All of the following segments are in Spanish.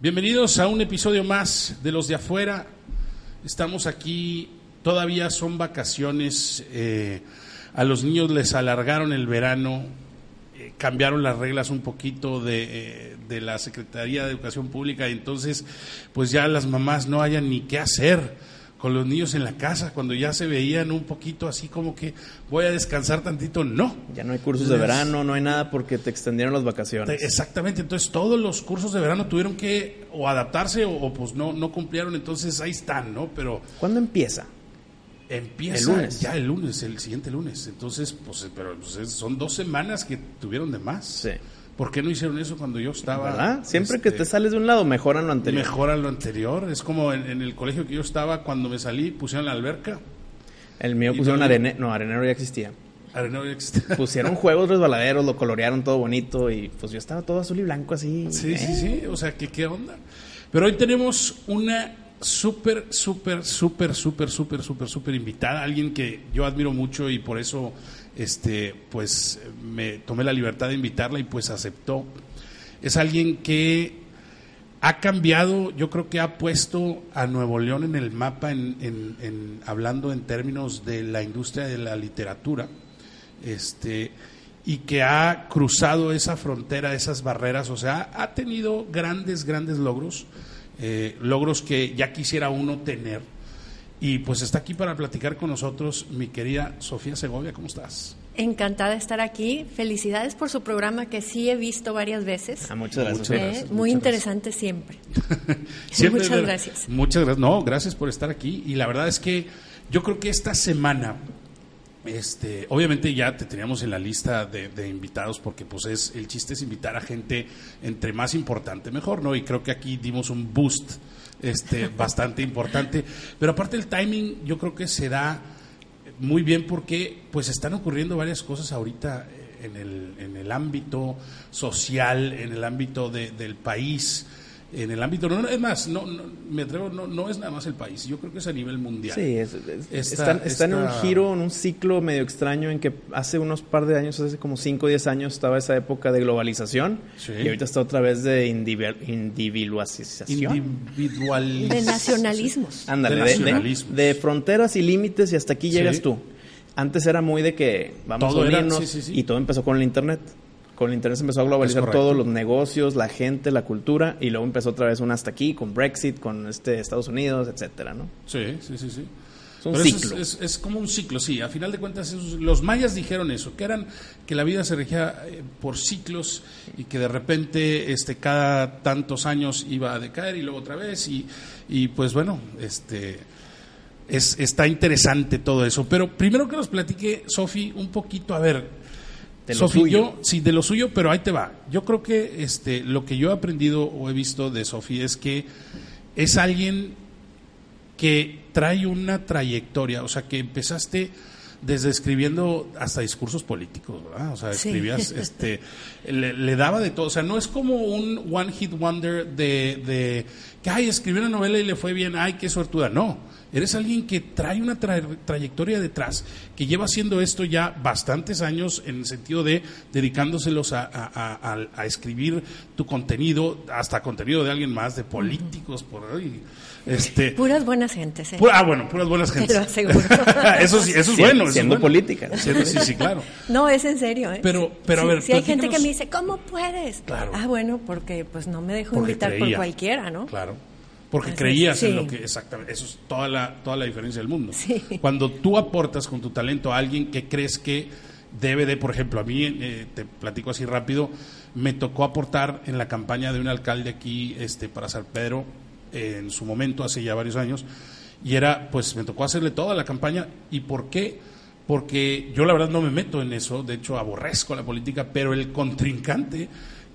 Bienvenidos a un episodio más de los de afuera. Estamos aquí, todavía son vacaciones. eh, a los niños les alargaron el verano, eh, cambiaron las reglas un poquito de, eh, de la Secretaría de Educación Pública entonces pues ya las mamás no hayan ni qué hacer con los niños en la casa, cuando ya se veían un poquito así como que voy a descansar tantito, no. Ya no hay cursos de verano, no hay nada porque te extendieron las vacaciones. Exactamente, entonces todos los cursos de verano tuvieron que o adaptarse o, o, pues no, no cumplieron, entonces ahí están, ¿no? Pero ¿Cuándo empieza? empieza El lunes. ya el lunes, el siguiente lunes, entonces pues eh, pero pues, es- son dos semanas que tuvieron de más. Sí. ¿Por qué no hicieron eso cuando yo estaba? ¿Verdad? Siempre que este, te sales de un lado, mejoran lo anterior. mejoran lo anterior. Es como en, en el colegio que yo estaba, cuando me salí, pusieron la alberca. El mío pusieron arenero. No, arenero ya existía. Arenero ya existía. Pusieron juegos resbaladeros, lo colorearon todo bonito y pues yo estaba todo azul y blanco así. Sí, eh. sí, sí. O sea, ¿qué, ¿qué onda? Pero hoy tenemos una súper, súper, súper, súper, súper, súper, súper invitada. Alguien que yo admiro mucho y por eso, este, pues, me tomé la libertad de invitarla y pues aceptó. Es alguien que ha cambiado, yo creo que ha puesto a Nuevo León en el mapa, en, hablando en términos de la industria de la literatura, este, y que ha cruzado esa frontera, esas barreras, o sea, ha tenido grandes, grandes logros, eh, logros que ya quisiera uno tener. Y pues está aquí para platicar con nosotros mi querida Sofía Segovia, ¿cómo estás? Encantada de estar aquí. Felicidades por su programa que sí he visto varias veces. Ah, muchas gracias. Muchas Eh, gracias, Muy muchas interesante siempre. Siempre Muchas gracias. Muchas gracias. No, gracias por estar aquí. Y la verdad es que yo creo que esta semana, este, obviamente ya te teníamos en la lista de, de invitados porque pues es el chiste es invitar a gente entre más importante mejor, ¿no? Y creo que aquí dimos un boost este bastante importante, pero aparte el timing yo creo que se da muy bien porque pues están ocurriendo varias cosas ahorita eh, en el, en el ámbito social, en el ámbito de- del país, en el ámbito, no, no, es más, no, no, me atrevo, no, no es nada más el país, yo creo que es a nivel mundial. Sí, es- es- Esta- están, están en un giro, en un ciclo medio extraño en que hace unos par de años, hace como 5 o 10 años, estaba esa época de globalización Sí. y ahorita está otra vez de individu- individualización. Individual. De nacionalismos. Ándale, De de, de- nacionalismos. de fronteras y límites y hasta aquí llegas Sí. tú. Antes era muy de que vamos Todo a era- unirnos sí, sí, sí. y todo empezó con el internet. Con el internet se empezó a globalizar correcto. todo, los negocios, la gente, la cultura y luego empezó otra vez un hasta aquí con Brexit, con este Estados Unidos, etcétera, ¿no? Sí, sí, sí, sí. Es un Pero eso ciclo. Es, es- es como un ciclo, sí. A final de cuentas, los mayas dijeron eso, que eran que la vida se regía eh, por ciclos y que de repente, este, cada tantos años iba a decaer y luego otra vez y, y pues bueno, este, es, está interesante todo eso. Pero primero que nos platique, Sofi, un poquito, a ver, De lo Sofi, suyo. yo, sí, de lo suyo, pero ahí te va. Yo creo que este, lo que yo he aprendido o he visto de Sofi es que es alguien que trae una trayectoria, o sea, que empezaste desde escribiendo hasta discursos políticos, ¿verdad? O sea, Sí. escribías, este, le, le daba de todo, o sea, no es como un one hit wonder de, de que, ay, escribió una novela y le fue bien, ay, qué suertuda, no. Eres alguien que trae una tra- trayectoria detrás, que lleva haciendo esto ya bastantes años en el sentido de dedicándoselos a, a- a- a- a escribir tu contenido, hasta contenido de alguien más, de políticos, por ahí. Este, Puras buenas gentes. ¿eh? Pura- ah, bueno, puras buenas Te gentes. lo aseguro. eso sí, eso es Siendo- bueno. eso es siendo bueno. política. Siendo- sí, sí, claro. No, es en serio. ¿eh? Pero- pero a ver, Si hay gente que me dice, ¿cómo puedes? Claro. Ah, bueno, porque pues no me dejo Porque invitar por cualquiera, ¿no? Claro. Porque Así creías en lo que exactamente. Eso es toda la, toda la diferencia del mundo. Sí. Cuando tú aportas con tu talento a alguien que crees que debe de, por ejemplo, a mí, eh, te platico así rápido, me tocó aportar en la campaña de un alcalde aquí este, para San Pedro eh, en su momento, hace ya varios años, y era, pues me tocó hacerle toda la campaña. ¿Y por qué? Porque yo la verdad no me meto en eso, de hecho aborrezco la política, pero el contrincante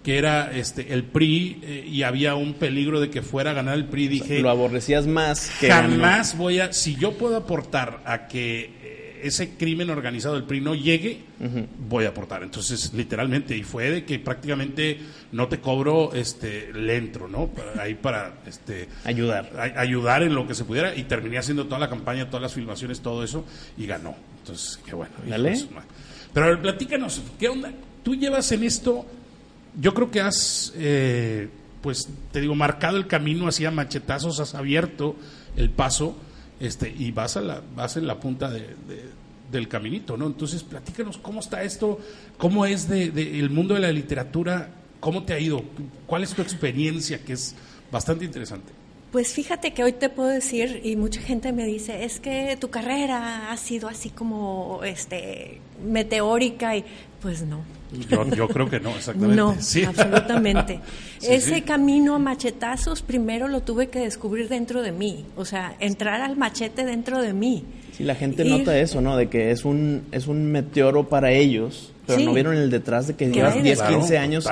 que era este el PRI eh, y había un peligro de que fuera a ganar el PRI, dije, Lo aborrecías más que ganó. jamás voy a, si yo puedo aportar a que eh, ese crimen organizado del PRI no llegue, voy a aportar. Entonces, literalmente, y fue de que prácticamente no te cobro, este, le entro, ¿no? Para- ahí para, este, Ayudar. a- ayudar en lo que se pudiera y terminé haciendo toda la campaña, todas las filmaciones, todo eso y ganó. Entonces, qué bueno. Dale. Pero a ver, platícanos, ¿qué onda? Tú llevas en esto, yo creo que has, eh, pues te digo, marcado el camino, hacía machetazos, has abierto el paso este, y vas, a la, vas en la punta de, del caminito, ¿no? Entonces, platícanos cómo está esto, cómo es de, el mundo de la literatura, cómo te ha ido, cuál es tu experiencia, que es bastante interesante. Pues fíjate que hoy te puedo decir, y mucha gente me dice, es que tu carrera ha sido así como este meteórica y pues no. Yo, creo que no, exactamente. No, absolutamente. Ese camino a machetazos primero lo tuve que descubrir dentro de mí, o sea, entrar al machete dentro de mí. Sí, la gente nota eso, ¿no? De que es un, es un meteoro para ellos pero no vieron el detrás de que llevas 10, 15 años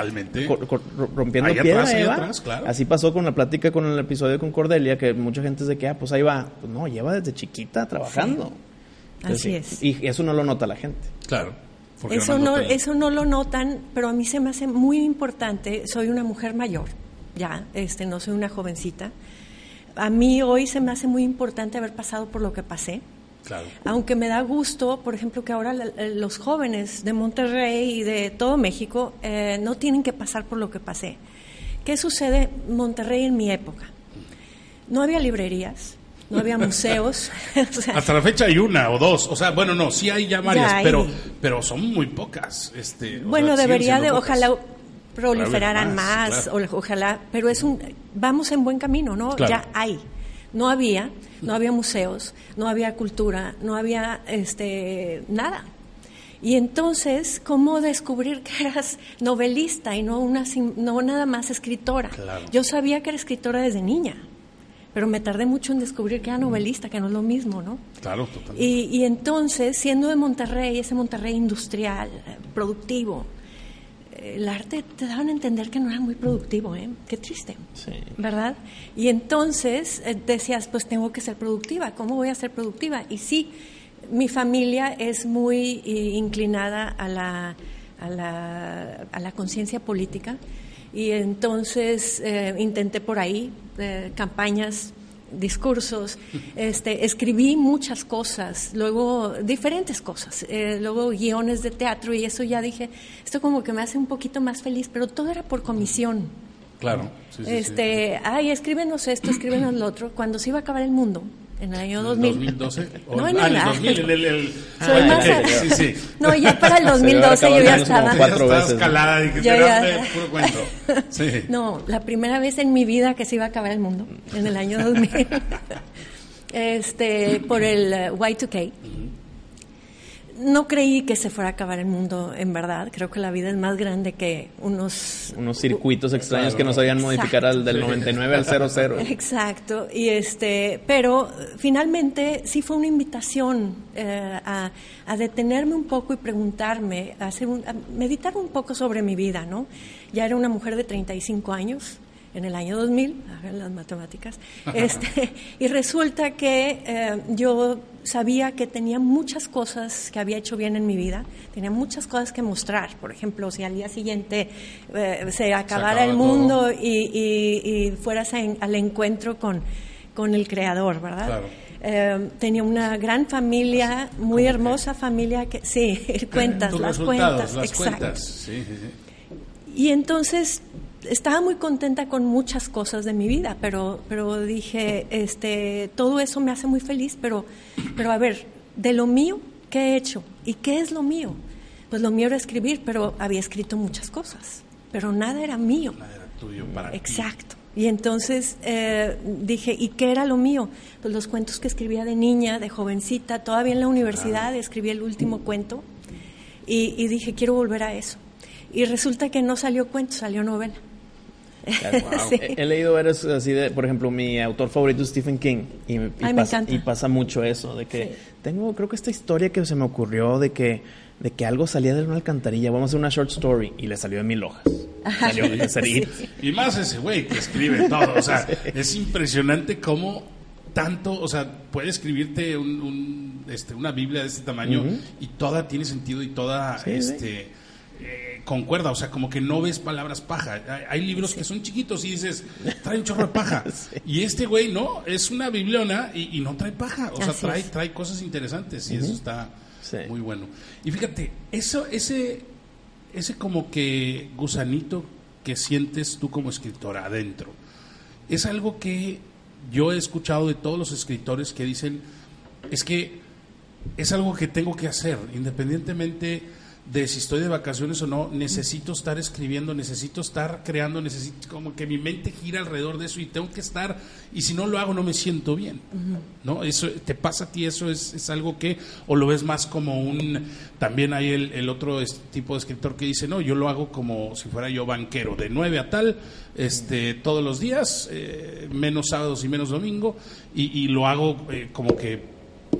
rompiendo piedra, Así pasó con la plática con el episodio con Cordelia, que mucha gente dice que, ah, pues ahí va. Pues no, lleva desde chiquita trabajando. Así es. Y eso no lo nota la gente. Claro. Eso no, eso no lo notan, pero a mí se me hace muy importante. Soy una mujer mayor, ya, este, no soy una jovencita. A mí hoy se me hace muy importante haber pasado por lo que pasé aunque me da gusto, por ejemplo, que ahora los jóvenes de Monterrey y de todo México eh, no tienen que pasar por lo que pasé. ¿Qué sucede en Monterrey en mi época? No había librerías, no había museos. Hasta la fecha hay una o dos. O sea, bueno, no, sí hay ya varias, Pero, pero son muy pocas. Este, bueno, debería de, ojalá proliferaran más, ojalá, pero es un, vamos en buen camino, ¿no? Ya hay. No había, no había museos, no había cultura, no había este nada. Y entonces, ¿cómo descubrir que eras novelista y no una no nada más escritora? Yo sabía que era escritora desde niña, pero me tardé mucho en descubrir que era novelista, que no es lo mismo, ¿no? Claro, totalmente. Y, y entonces, siendo de Monterrey, ese Monterrey industrial, productivo, el arte te daban a entender que no era muy productivo, ¿eh? Qué triste, ¿verdad? Y entonces eh, decías, pues tengo que ser productiva, ¿cómo voy a ser productiva? Y sí, mi familia es muy eh, inclinada a la, a la, a la conciencia política y entonces eh, intenté por ahí campañas discursos, este, escribí muchas cosas, luego diferentes cosas, eh, luego guiones de teatro y eso ya dije, esto como que me hace un poquito más feliz, pero todo era por comisión. Claro. Sí, este, ay, escríbenos esto, escríbenos lo otro. Cuando se iba a acabar el mundo, en el año 2000. ¿2012? no, en el, ah, 2000, en el... el Soy ah, más sí, sí. No, ya para el 2012 yo ya estaba... Cuatro veces. escalada y que ya... puro cuento. Sí. No, la primera vez en mi vida que se iba a acabar el mundo, en el año 2000. este, por el uh, Y2K no creí que se fuera a acabar el mundo, en verdad. Creo que la vida es más grande que unos... Unos circuitos extraños que no sabían modificar al del 99 al 00. Exacto. Y este, pero finalmente sí fue una invitación eh, a, detenerme un poco y preguntarme, a, hacer a meditar un poco sobre mi vida, ¿no? Ya era una mujer de 35 años en el año 2000, a ver las matemáticas, este, y resulta que eh, yo sabía que tenía muchas cosas que había hecho bien en mi vida, tenía muchas cosas que mostrar. Por ejemplo, si al día siguiente eh, se acabara el mundo y, fueras al encuentro con, con, el Creador, ¿verdad? Eh, tenía una gran familia, muy hermosa familia que sí, cuentas, las cuentas, las cuentas. Sí, sí, sí. Y entonces estaba muy contenta con muchas cosas de mi vida, pero, pero dije, este, todo eso me hace muy feliz, pero, pero a ver, de lo mío, ¿qué he hecho? ¿Y qué es lo mío? Pues lo mío era escribir, pero había escrito muchas cosas, pero nada era mío. Nada era tuyo para Exacto. Y entonces eh, dije, ¿y qué era lo mío? Pues los cuentos que escribía de niña, de jovencita, todavía en la universidad escribí el último cuento y, y dije, quiero volver a eso. Y resulta que no salió cuento, salió novela. he, leído varios así de, por ejemplo, mi autor favorito es Stephen King y, pasa, y pasa, mucho eso, de que tengo, creo que esta historia que se me ocurrió de que, de que algo salía de una alcantarilla, vamos a hacer una short story y le salió de mil hojas. Salió de Y más ese güey que escribe todo, o sea, es impresionante cómo tanto, o sea, puede escribirte un, este, una Biblia de este tamaño y toda tiene sentido y toda, este eh, concuerda, o sea, como que no ves palabras paja. Hay, libros que son chiquitos y dices, trae un chorro de paja. Y este güey, no, es una bibliona y, no trae paja, o sea, trae, trae cosas interesantes y eso está muy bueno. Y fíjate, eso, ese, ese como que gusanito que sientes tú como escritora adentro. Es algo que yo he escuchado de todos los escritores que dicen, es que es algo que tengo que hacer, independientemente de si estoy de vacaciones o no, necesito estar escribiendo, necesito estar creando, necesito como que mi mente gira alrededor de eso y tengo que estar, y si no lo hago no me siento bien, ¿no? Eso te pasa a ti, eso es, es, algo que, o lo ves más como un, también hay el, el otro tipo de escritor que dice, no, yo lo hago como si fuera yo banquero, de nueve a tal, este, todos los días, eh, menos sábados y menos domingo, y, lo hago eh, como que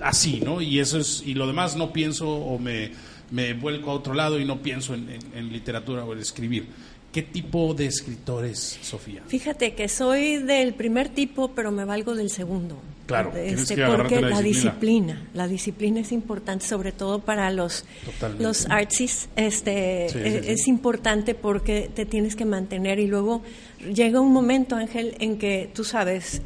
así, ¿no? Y eso es, y lo demás no pienso o me me vuelco a otro lado y no pienso en, literatura o en escribir. ¿Qué tipo de escritores, Sofía? Fíjate que soy del primer tipo, pero me valgo del segundo. Claro, este, porque la, disciplina. la disciplina es importante, sobre todo para los los artsis, este e, es, importante porque te tienes que mantener y luego llega un momento, Ángel, en que tú sabes,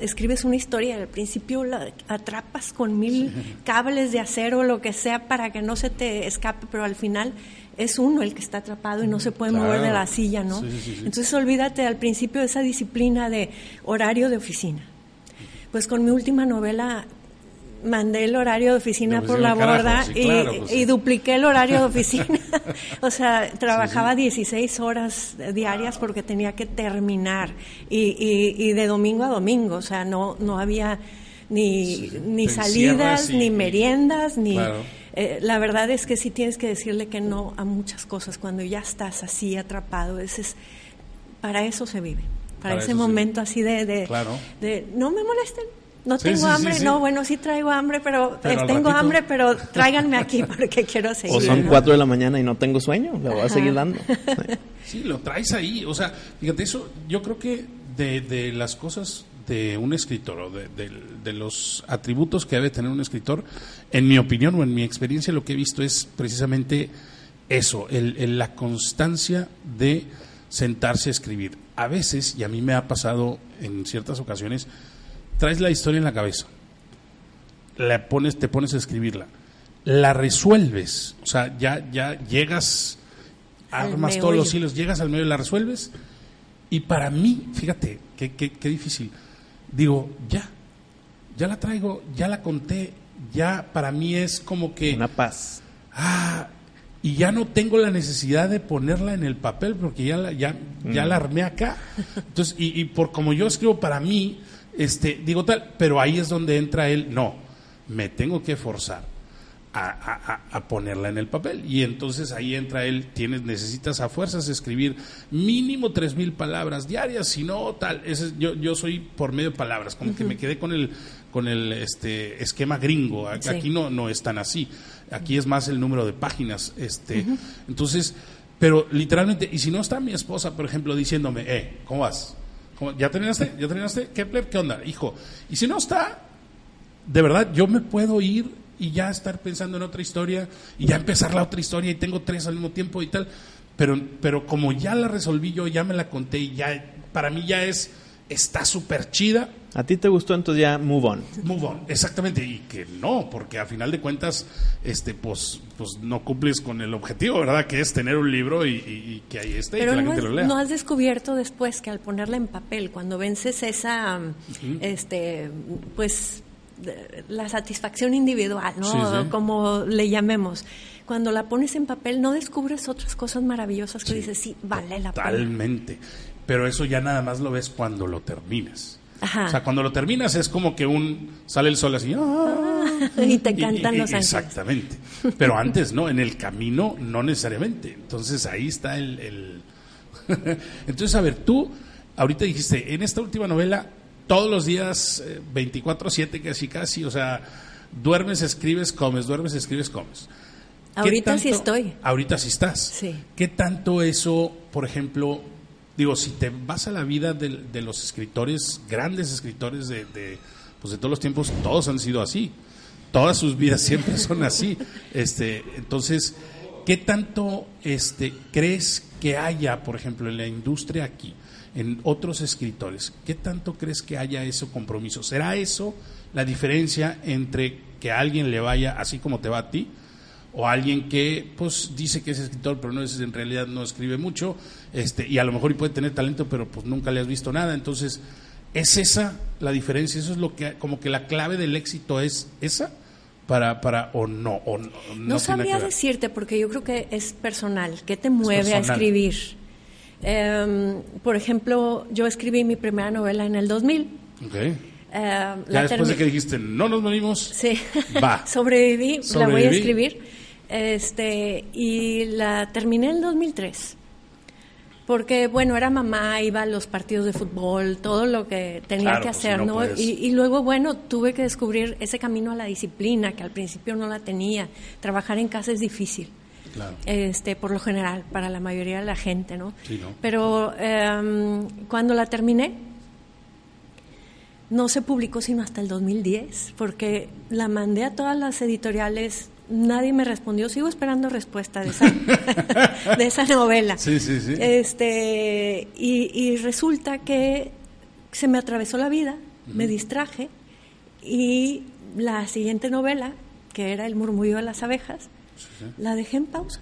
escribes una historia y al principio la atrapas con mil cables de acero o lo que sea para que no se te escape, pero al final es uno el que está atrapado y no se puede mover de la silla, ¿no? Entonces olvídate al principio de esa disciplina de horario de oficina. Pues con mi última novela mandé el horario de oficina por la borda pues y, dupliqué el horario de oficina. o sea, trabajaba 16 horas diarias porque tenía que terminar y, y, de domingo a domingo, o sea, no, no había ni, ni salidas, ni meriendas, ni... Eh, la verdad es que sí tienes que decirle que no a muchas cosas. Cuando ya estás así atrapado. Ese es, para eso se vive, para, ese momento así de, de, de no me molesten, no tengo hambre, no, bueno, sí traigo hambre, pero, tengo hambre, pero tráiganme aquí porque quiero seguir. O son cuatro de la mañana y no tengo sueño, le voy a seguir dando. Sí, lo traes ahí, o sea, fíjate, eso yo creo que de, de las cosas de un escritor o de, de, los atributos que debe tener un escritor, en mi opinión o en mi experiencia lo que he visto es precisamente eso, el, la constancia de sentarse a escribir. A veces, y a mí me ha pasado en ciertas ocasiones, traes la historia en la cabeza, la pones, te pones a escribirla, la resuelves, o sea, ya, ya llegas, armas todos los hilos, llegas al medio y la resuelves. Y para mí, fíjate, qué, qué, qué difícil. Digo, ya, ya la traigo, ya la conté, ya para mí es como que... Una paz. Ah, y ya no tengo la necesidad de ponerla en el papel porque ya la, ya, ya la mm. armé acá. Entonces, y, y por como yo escribo para mí, este, digo tal, pero ahí es donde entra él, no, me tengo que forzar a, ponerla en el papel. Y entonces ahí entra él, tienes, necesitas a fuerzas escribir mínimo tres mil palabras diarias, si no tal, ese, yo, yo soy por medio de palabras, como que me quedé con el, con el este, esquema gringo, aquí no, no es tan así, aquí es más el número de páginas, este, entonces, pero literalmente, y si no está mi esposa, por ejemplo, diciéndome, eh, ¿cómo vas? ¿Ya terminaste? ¿Ya terminaste? ¿Qué, ¿Qué onda? Hijo. Y si no está, de verdad, yo me puedo ir y ya estar pensando en otra historia y ya empezar la otra historia y tengo tres al mismo tiempo y tal. Pero, pero como ya la resolví yo, ya me la conté y ya, para mí ya es, está súper chida. ¿A ti te gustó entonces ya Move On? Move On, exactamente. Y que no, porque a final de cuentas, este, pues, pues no cumples con el objetivo, ¿verdad? Que es tener un libro y, que ahí esté y que la gente lo lea. No has descubierto después que al ponerla en papel, cuando vences esa, este, pues la satisfacción individual, ¿no? Como le llamemos. Cuando la pones en papel no descubres otras cosas maravillosas que dices, sí, vale la pena. Totalmente. Pero eso ya nada más lo ves cuando lo terminas. O sea, cuando lo terminas es como que un sale el sol así ¡ah! y te cantan los ángeles. Exactamente. Pero antes no, en el camino no necesariamente. Entonces ahí está el, el... Entonces, a ver, tú ahorita dijiste, en esta última novela todos los días, 24-7 eh, casi casi, o sea, duermes, escribes, comes, duermes, escribes, comes. Ahorita sí estoy. Ahorita sí estás. Sí. ¿Qué tanto eso, por ejemplo, digo, si te vas a la vida de, los escritores, grandes escritores de, de, pues de todos los tiempos, todos han sido así. Todas sus vidas siempre son así. Este, entonces, ¿qué tanto este, crees que haya, por ejemplo, en la industria aquí? En otros escritores. ¿Qué tanto crees que haya ese compromiso? ¿Será eso la diferencia entre que a alguien le vaya así como te va a ti o alguien que pues dice que es escritor pero no es en realidad no escribe mucho este y a lo mejor puede tener talento pero pues nunca le has visto nada entonces es esa la diferencia eso es lo que como que la clave del éxito es esa para para o no o no, no, sabría decirte porque yo creo que es personal qué te mueve a escribir em, por ejemplo yo escribí mi primera novela en el 2000 okay. Eh, ya después de que dijiste, no nos morimos, sí. va. Sobreviví, la voy a escribir. Este, y la terminé en 2003. Porque, bueno, era mamá, iba a los partidos de fútbol, todo lo que tenía que pues, hacer, ¿no? y, luego, bueno, tuve que descubrir ese camino a la disciplina, que al principio no la tenía. Trabajar en casa es difícil. Claro. Este, por lo general, para la mayoría de la gente, ¿no? Sí, ¿no? Pero em, cuando la terminé, no se publicó sino hasta el 2010, porque la mandé a todas las editoriales, nadie me respondió, sigo esperando respuesta de esa, de esa novela. Sí, sí, sí. Este, y, resulta que se me atravesó la vida, me distraje, y la siguiente novela, que era El murmullo de las abejas, la dejé en pausa.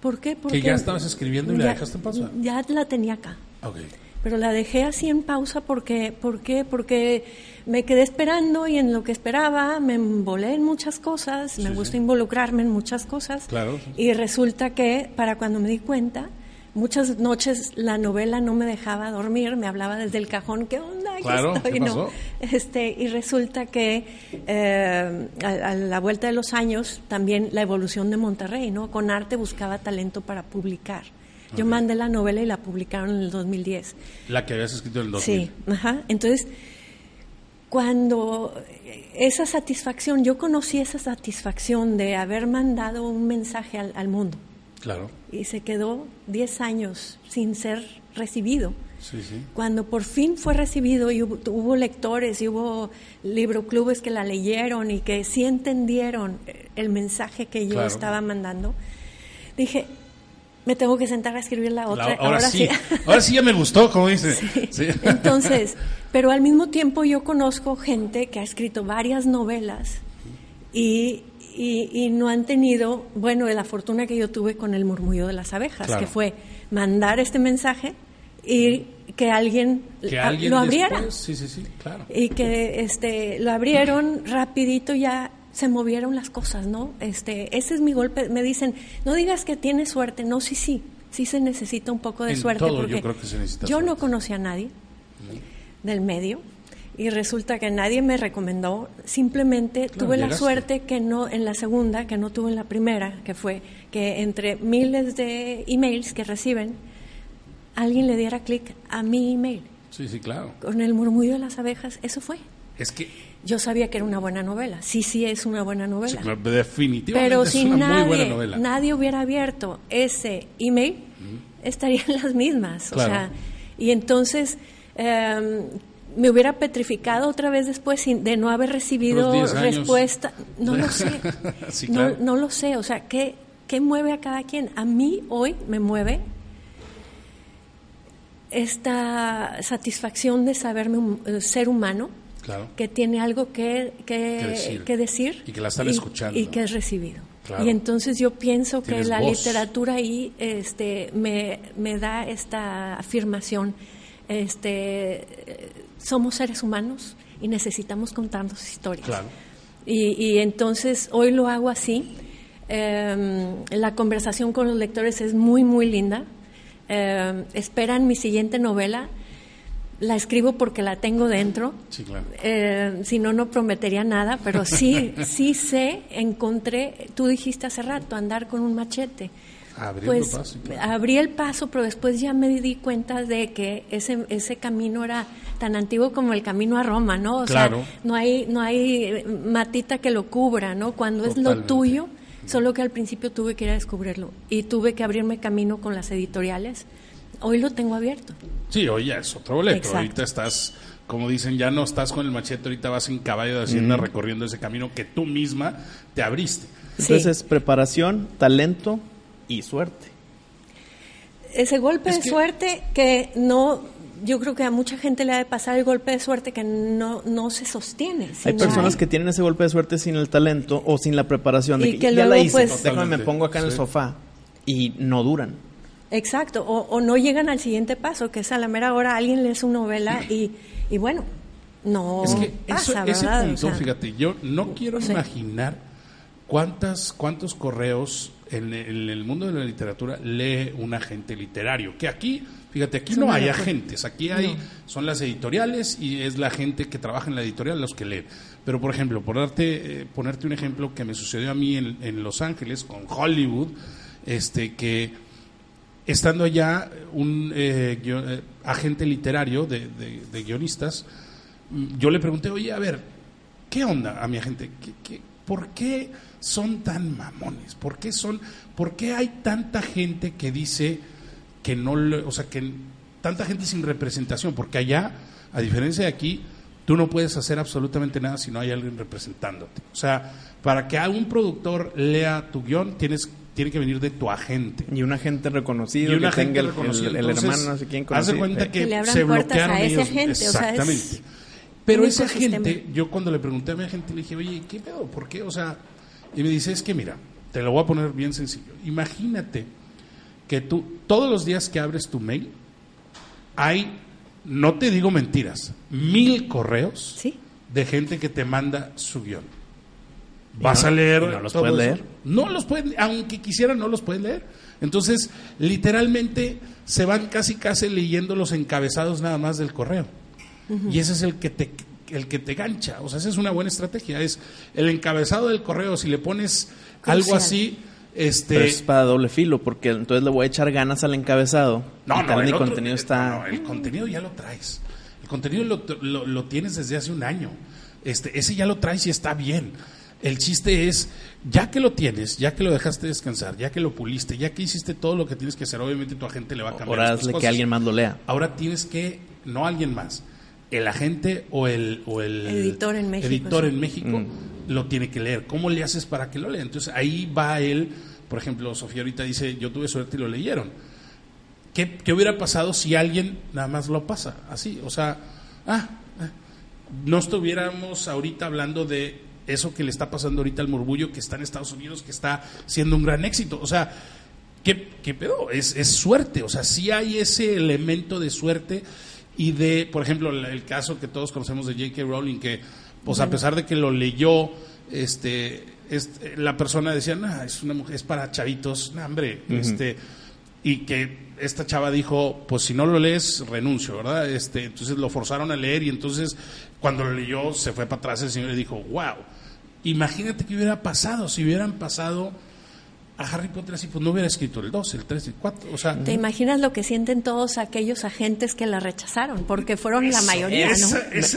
¿Por qué? Porque que ya estabas escribiendo y la dejaste en pausa. Ya la tenía acá. Okay pero la dejé así en pausa porque, ¿por qué? Porque me quedé esperando y en lo que esperaba me envolé en muchas cosas, me gusta involucrarme en muchas cosas. Claro. Y resulta que para cuando me di cuenta, muchas noches la novela no me dejaba dormir, me hablaba desde el cajón, ¿qué onda? Claro, estoy? ¿qué Este, y resulta que eh, a, la vuelta de los años también la evolución de Monterrey, ¿no? Con arte buscaba talento para publicar. Yo mandé la novela y la publicaron en el 2010. La que habías escrito en el 2000. Sí, ajá. Entonces, cuando esa satisfacción, yo conocí esa satisfacción de haber mandado un mensaje al, mundo. Claro. Y se quedó 10 años sin ser recibido. Sí, sí. Cuando por fin fue recibido y hubo, lectores y hubo libroclubes que la leyeron y que sí entendieron el mensaje que yo estaba mandando, dije, me tengo que sentar a escribir la otra. ahora, sí. ahora sí ya me gustó, como dice. Entonces, pero al mismo tiempo yo conozco gente que ha escrito varias novelas y, y, no han tenido, bueno, la fortuna que yo tuve con el murmullo de las abejas, que fue mandar este mensaje y que alguien, lo abriera. sí, sí, sí, claro. Y que este, lo abrieron rapidito ya se movieron las cosas, ¿no? Este, ese es mi golpe. Me dicen, no digas que tienes suerte. No, sí, sí, sí se necesita un poco de suerte. porque yo creo que se necesita Yo no conocía a nadie del medio y resulta que nadie me recomendó. Simplemente tuve la suerte que no en la segunda, que no tuve en la primera, que fue que entre miles de emails que reciben, alguien le diera clic a mi email. Sí, sí, claro. Con el murmullo de las abejas, eso fue. Es que yo sabía que era una buena novela. Sí, sí es una buena novela. definitivamente Pero es si una nadie, muy buena novela. nadie hubiera abierto ese email, estarían las mismas. O sea, y entonces em, me hubiera petrificado otra vez después de no haber recibido respuesta. No lo sé. no, no, lo sé. O sea, ¿qué, ¿qué mueve a cada quien? A mí hoy me mueve esta satisfacción de saberme un, eh, ser humano que tiene algo que, que, decir, y que la están escuchando y que es recibido. Y entonces yo pienso que la literatura ahí este, me, me da esta afirmación, este, somos seres humanos y necesitamos contarnos historias. Y, y, entonces hoy lo hago así. Em, la conversación con los lectores es muy, muy linda. Em, esperan mi siguiente novela la escribo porque la tengo dentro. Sí, claro. Eh, si no, no prometería nada, pero sí, sí sé, encontré, tú dijiste hace rato, andar con un machete. pues el paso, abrí el paso, pero después ya me di cuenta de que ese, ese camino era tan antiguo como el camino a Roma, ¿no? O claro. sea, no hay, no hay matita que lo cubra, ¿no? Cuando es lo tuyo, solo que al principio tuve que ir a descubrirlo y tuve que abrirme camino con las editoriales Hoy lo tengo abierto. Sí, hoy ya es otro boleto. Ahorita estás, como dicen, ya no estás con el machete, ahorita vas en caballo de hacienda recorriendo ese camino que tú misma te abriste. Entonces, preparación, talento y suerte. Ese golpe de suerte que no yo creo que a mucha gente le ha de pasar el golpe de suerte que no, no se sostiene. Hay personas que tienen ese golpe de suerte sin el talento o sin la preparación. De que, ya la hice, pues, déjame me pongo acá en el sofá y no duran. Exacto, o, no llegan al siguiente paso, que es a la mera hora alguien lee su novela y, y bueno, no es que pasa, ese punto, fíjate, yo no quiero imaginar cuántas, cuántos correos en, el mundo de la literatura lee un agente literario, que aquí Fíjate, aquí no hay agentes, aquí hay, son las editoriales y es la gente que trabaja en la editorial los que leen. Pero, por ejemplo, por darte, eh, ponerte un ejemplo que me sucedió a mí en, Los Ángeles con Hollywood, este, que estando allá un eh, eh, agente literario de, guionistas, mm, yo le pregunté, oye, a ver, ¿qué onda a mi agente? por qué son tan mamones? ¿Por qué, son, ¿Por qué hay tanta gente que dice que no, o sea, que tanta gente sin representación, porque allá, a diferencia de aquí, tú no puedes hacer absolutamente nada si no hay alguien representándote. O sea, para que algún productor lea tu guion, tienes tiene que venir de tu agente. Y un agente reconocido, y un agente el, el, hermano, no sé quién Haz de cuenta que, se bloquearon ellos. Exactamente. Pero esa gente, yo cuando le pregunté a mi agente, le dije, oye, ¿qué pedo? ¿Por qué? O sea, y me dice, es que mira, te lo voy a poner bien sencillo. Imagínate que tú todos los días que abres tu mail hay, no te digo mentiras, mil correos de gente que te manda su guion. Vas a leer. ¿No los puedes leer? No los pueden, aunque quisieran, no los pueden leer. Entonces, literalmente se van casi casi leyendo los encabezados nada más del correo. Y ese es el que te el que te gancha. O sea, esa es una buena estrategia. Es el encabezado del correo. Si le pones algo así, este... es para doble filo, porque entonces le voy a echar ganas al encabezado. No, no, el contenido está... el contenido ya lo traes. El contenido lo, lo, tienes desde hace un año. Este, ese ya lo traes y está bien. El chiste es, ya que lo tienes, ya que lo dejaste descansar, ya que lo puliste, ya que hiciste todo lo que tienes que hacer, obviamente tu agente le va a cambiar. Ahora hazle que alguien más lo lea. Ahora tienes que, no alguien más, el agente o el, o el editor en México, editor en México mm. Lo tiene que leer. ¿Cómo le haces para que lo lea? Entonces ahí va él por ejemplo, Sofía ahorita dice, yo tuve suerte y lo leyeron. ¿Qué, hubiera pasado si alguien nada más lo pasa así? O sea, ah, ah, no estuviéramos ahorita hablando de eso que le está pasando ahorita al murmullo que está en Estados Unidos, que está siendo un gran éxito. O sea, ¿qué, qué pedo? Es, es suerte. O sea, sí hay ese elemento de suerte y de, por ejemplo, el, caso que todos conocemos de J.K. Rowling, que pues a pesar de que lo leyó, este la persona decía, nah, es una mujer, es para chavitos, nah, hombre, este, y que esta chava dijo, pues si no lo lees, renuncio, ¿verdad? Este, entonces lo forzaron a leer y entonces cuando lo leyó se fue para atrás el señor y dijo, wow, imagínate qué hubiera pasado si hubieran pasado a Harry Potter así, pues no hubiera escrito el 2, el 3, el 4. O sea, ¿Te imaginas lo que sienten todos aquellos agentes que la rechazaron? Porque fueron la mayoría, ¿no? es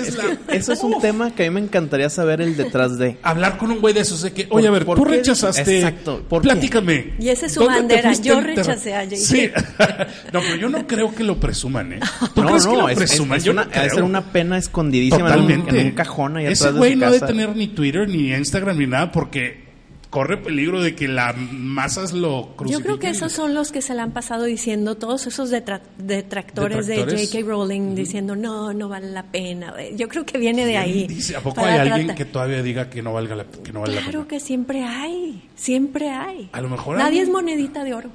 Eso es un tema que a mí me encantaría saber el detrás de. Hablar con un güey de esos, de que, oye, a ver, tú rechazaste. Exacto. Platícame. Y esa es su bandera. Yo rechacé a J.K. Sí. no, pero yo no creo que lo presuman, ¿eh? ¿Tú no, no, que lo presuman? Es, una, debe ser una pena escondidísima en un, en un, cajón ahí Ese güey no debe tener ni Twitter, ni Instagram, ni nada, porque corre peligro de que las masas lo crucifiquen. Yo creo que esos son los que se le han pasado diciendo, todos esos detractores, de J.K. Rowling, diciendo, no, no vale la pena. Yo creo que viene de ahí. ¿A poco hay alguien que todavía diga que no, valga la, que no vale la pena? Claro que siempre hay, siempre hay. A lo mejor Nadie es monedita de oro.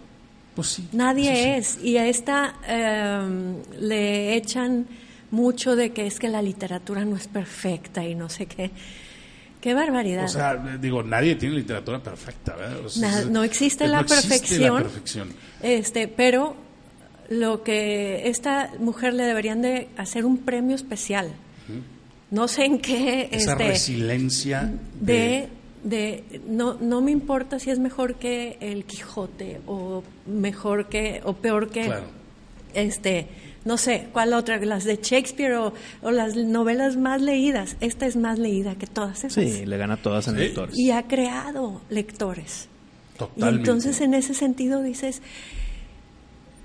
Pues sí. Nadie es. Y a esta em, le echan mucho de que es que la literatura no es perfecta y no sé qué. Qué barbaridad. O sea, digo, nadie tiene literatura perfecta, ¿verdad? no, existe, la, perfección, Este, pero lo que esta mujer le deberían de hacer un premio especial. No sé en qué. Esa este, resiliencia de, de, no, no me importa si es mejor que el Quijote o mejor que o peor que este no sé, ¿cuál otra? Las de Shakespeare o, las novelas más leídas. Esta es más leída que todas esas. Sí, le gana a todas en lectores. Y ha creado lectores. Totalmente. Y entonces en ese sentido dices,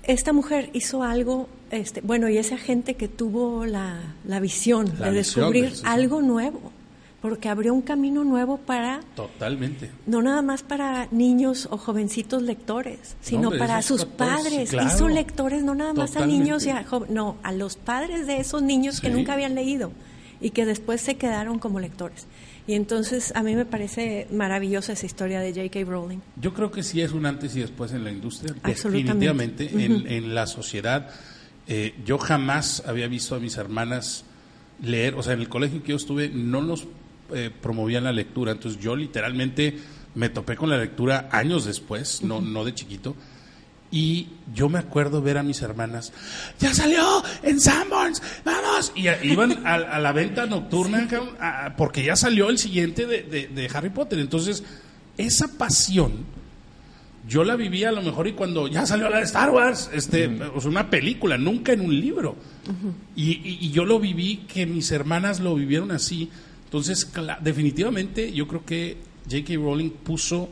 esta mujer hizo algo, este, bueno, y esa gente que tuvo la, visión de descubrir algo nuevo, porque abrió un camino nuevo para... Totalmente. No nada más para niños o jovencitos lectores, sino para sus padres. Hizo lectores no nada más a niños y a no, a los padres de esos niños que nunca habían leído y que después se quedaron como lectores. Y entonces a mí me parece maravillosa esa historia de J.K. Rowling. Yo creo que sí es un antes y después en la industria, definitivamente, en, en, la sociedad. Eh, yo jamás había visto a mis hermanas leer, o sea, en el colegio que yo estuve no nos eh, promovían la lectura, entonces yo literalmente me topé con la lectura años después, no, no de chiquito. Y yo me acuerdo ver a mis hermanas, ya salió en Sanborns, vamos. Y iban a, la venta nocturna porque ya salió el siguiente de, Harry Potter. Entonces, esa pasión, yo la vivía a lo mejor y cuando ya salió la de Star Wars, este, una película, nunca en un libro. y, y, yo lo viví, que mis hermanas lo vivieron así. Entonces, definitivamente yo creo que J.K. Rowling puso,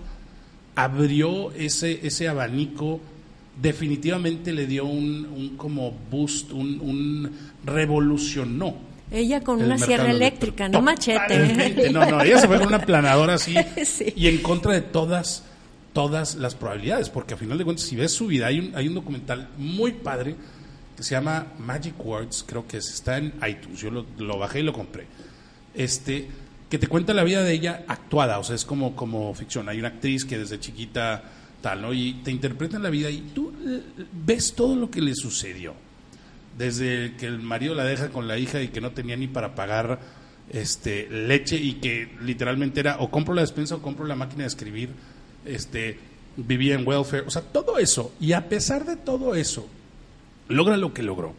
abrió ese, ese abanico definitivamente le dio un, como boost, un, revolucionó. Ella con una sierra eléctrica, no machete. No, no, ella se fue con una planadora así y en contra de todas, todas las probabilidades, porque a final de cuentas, si ves su vida, hay un, hay un documental muy padre que se llama Magic Words, creo que está en iTunes, yo lo, lo bajé y lo compré. Este, que te cuenta la vida de ella actuada, o sea, es como, como ficción. Hay una actriz que desde chiquita tal, ¿no? Y te interpretan la vida y tú eh, ves todo lo que le sucedió. Desde que el marido la deja con la hija y que no tenía ni para pagar este leche y que literalmente era o compro la despensa o compro la máquina de escribir, este vivía en welfare, o sea, todo eso. Y a pesar de todo eso, logra lo que logró.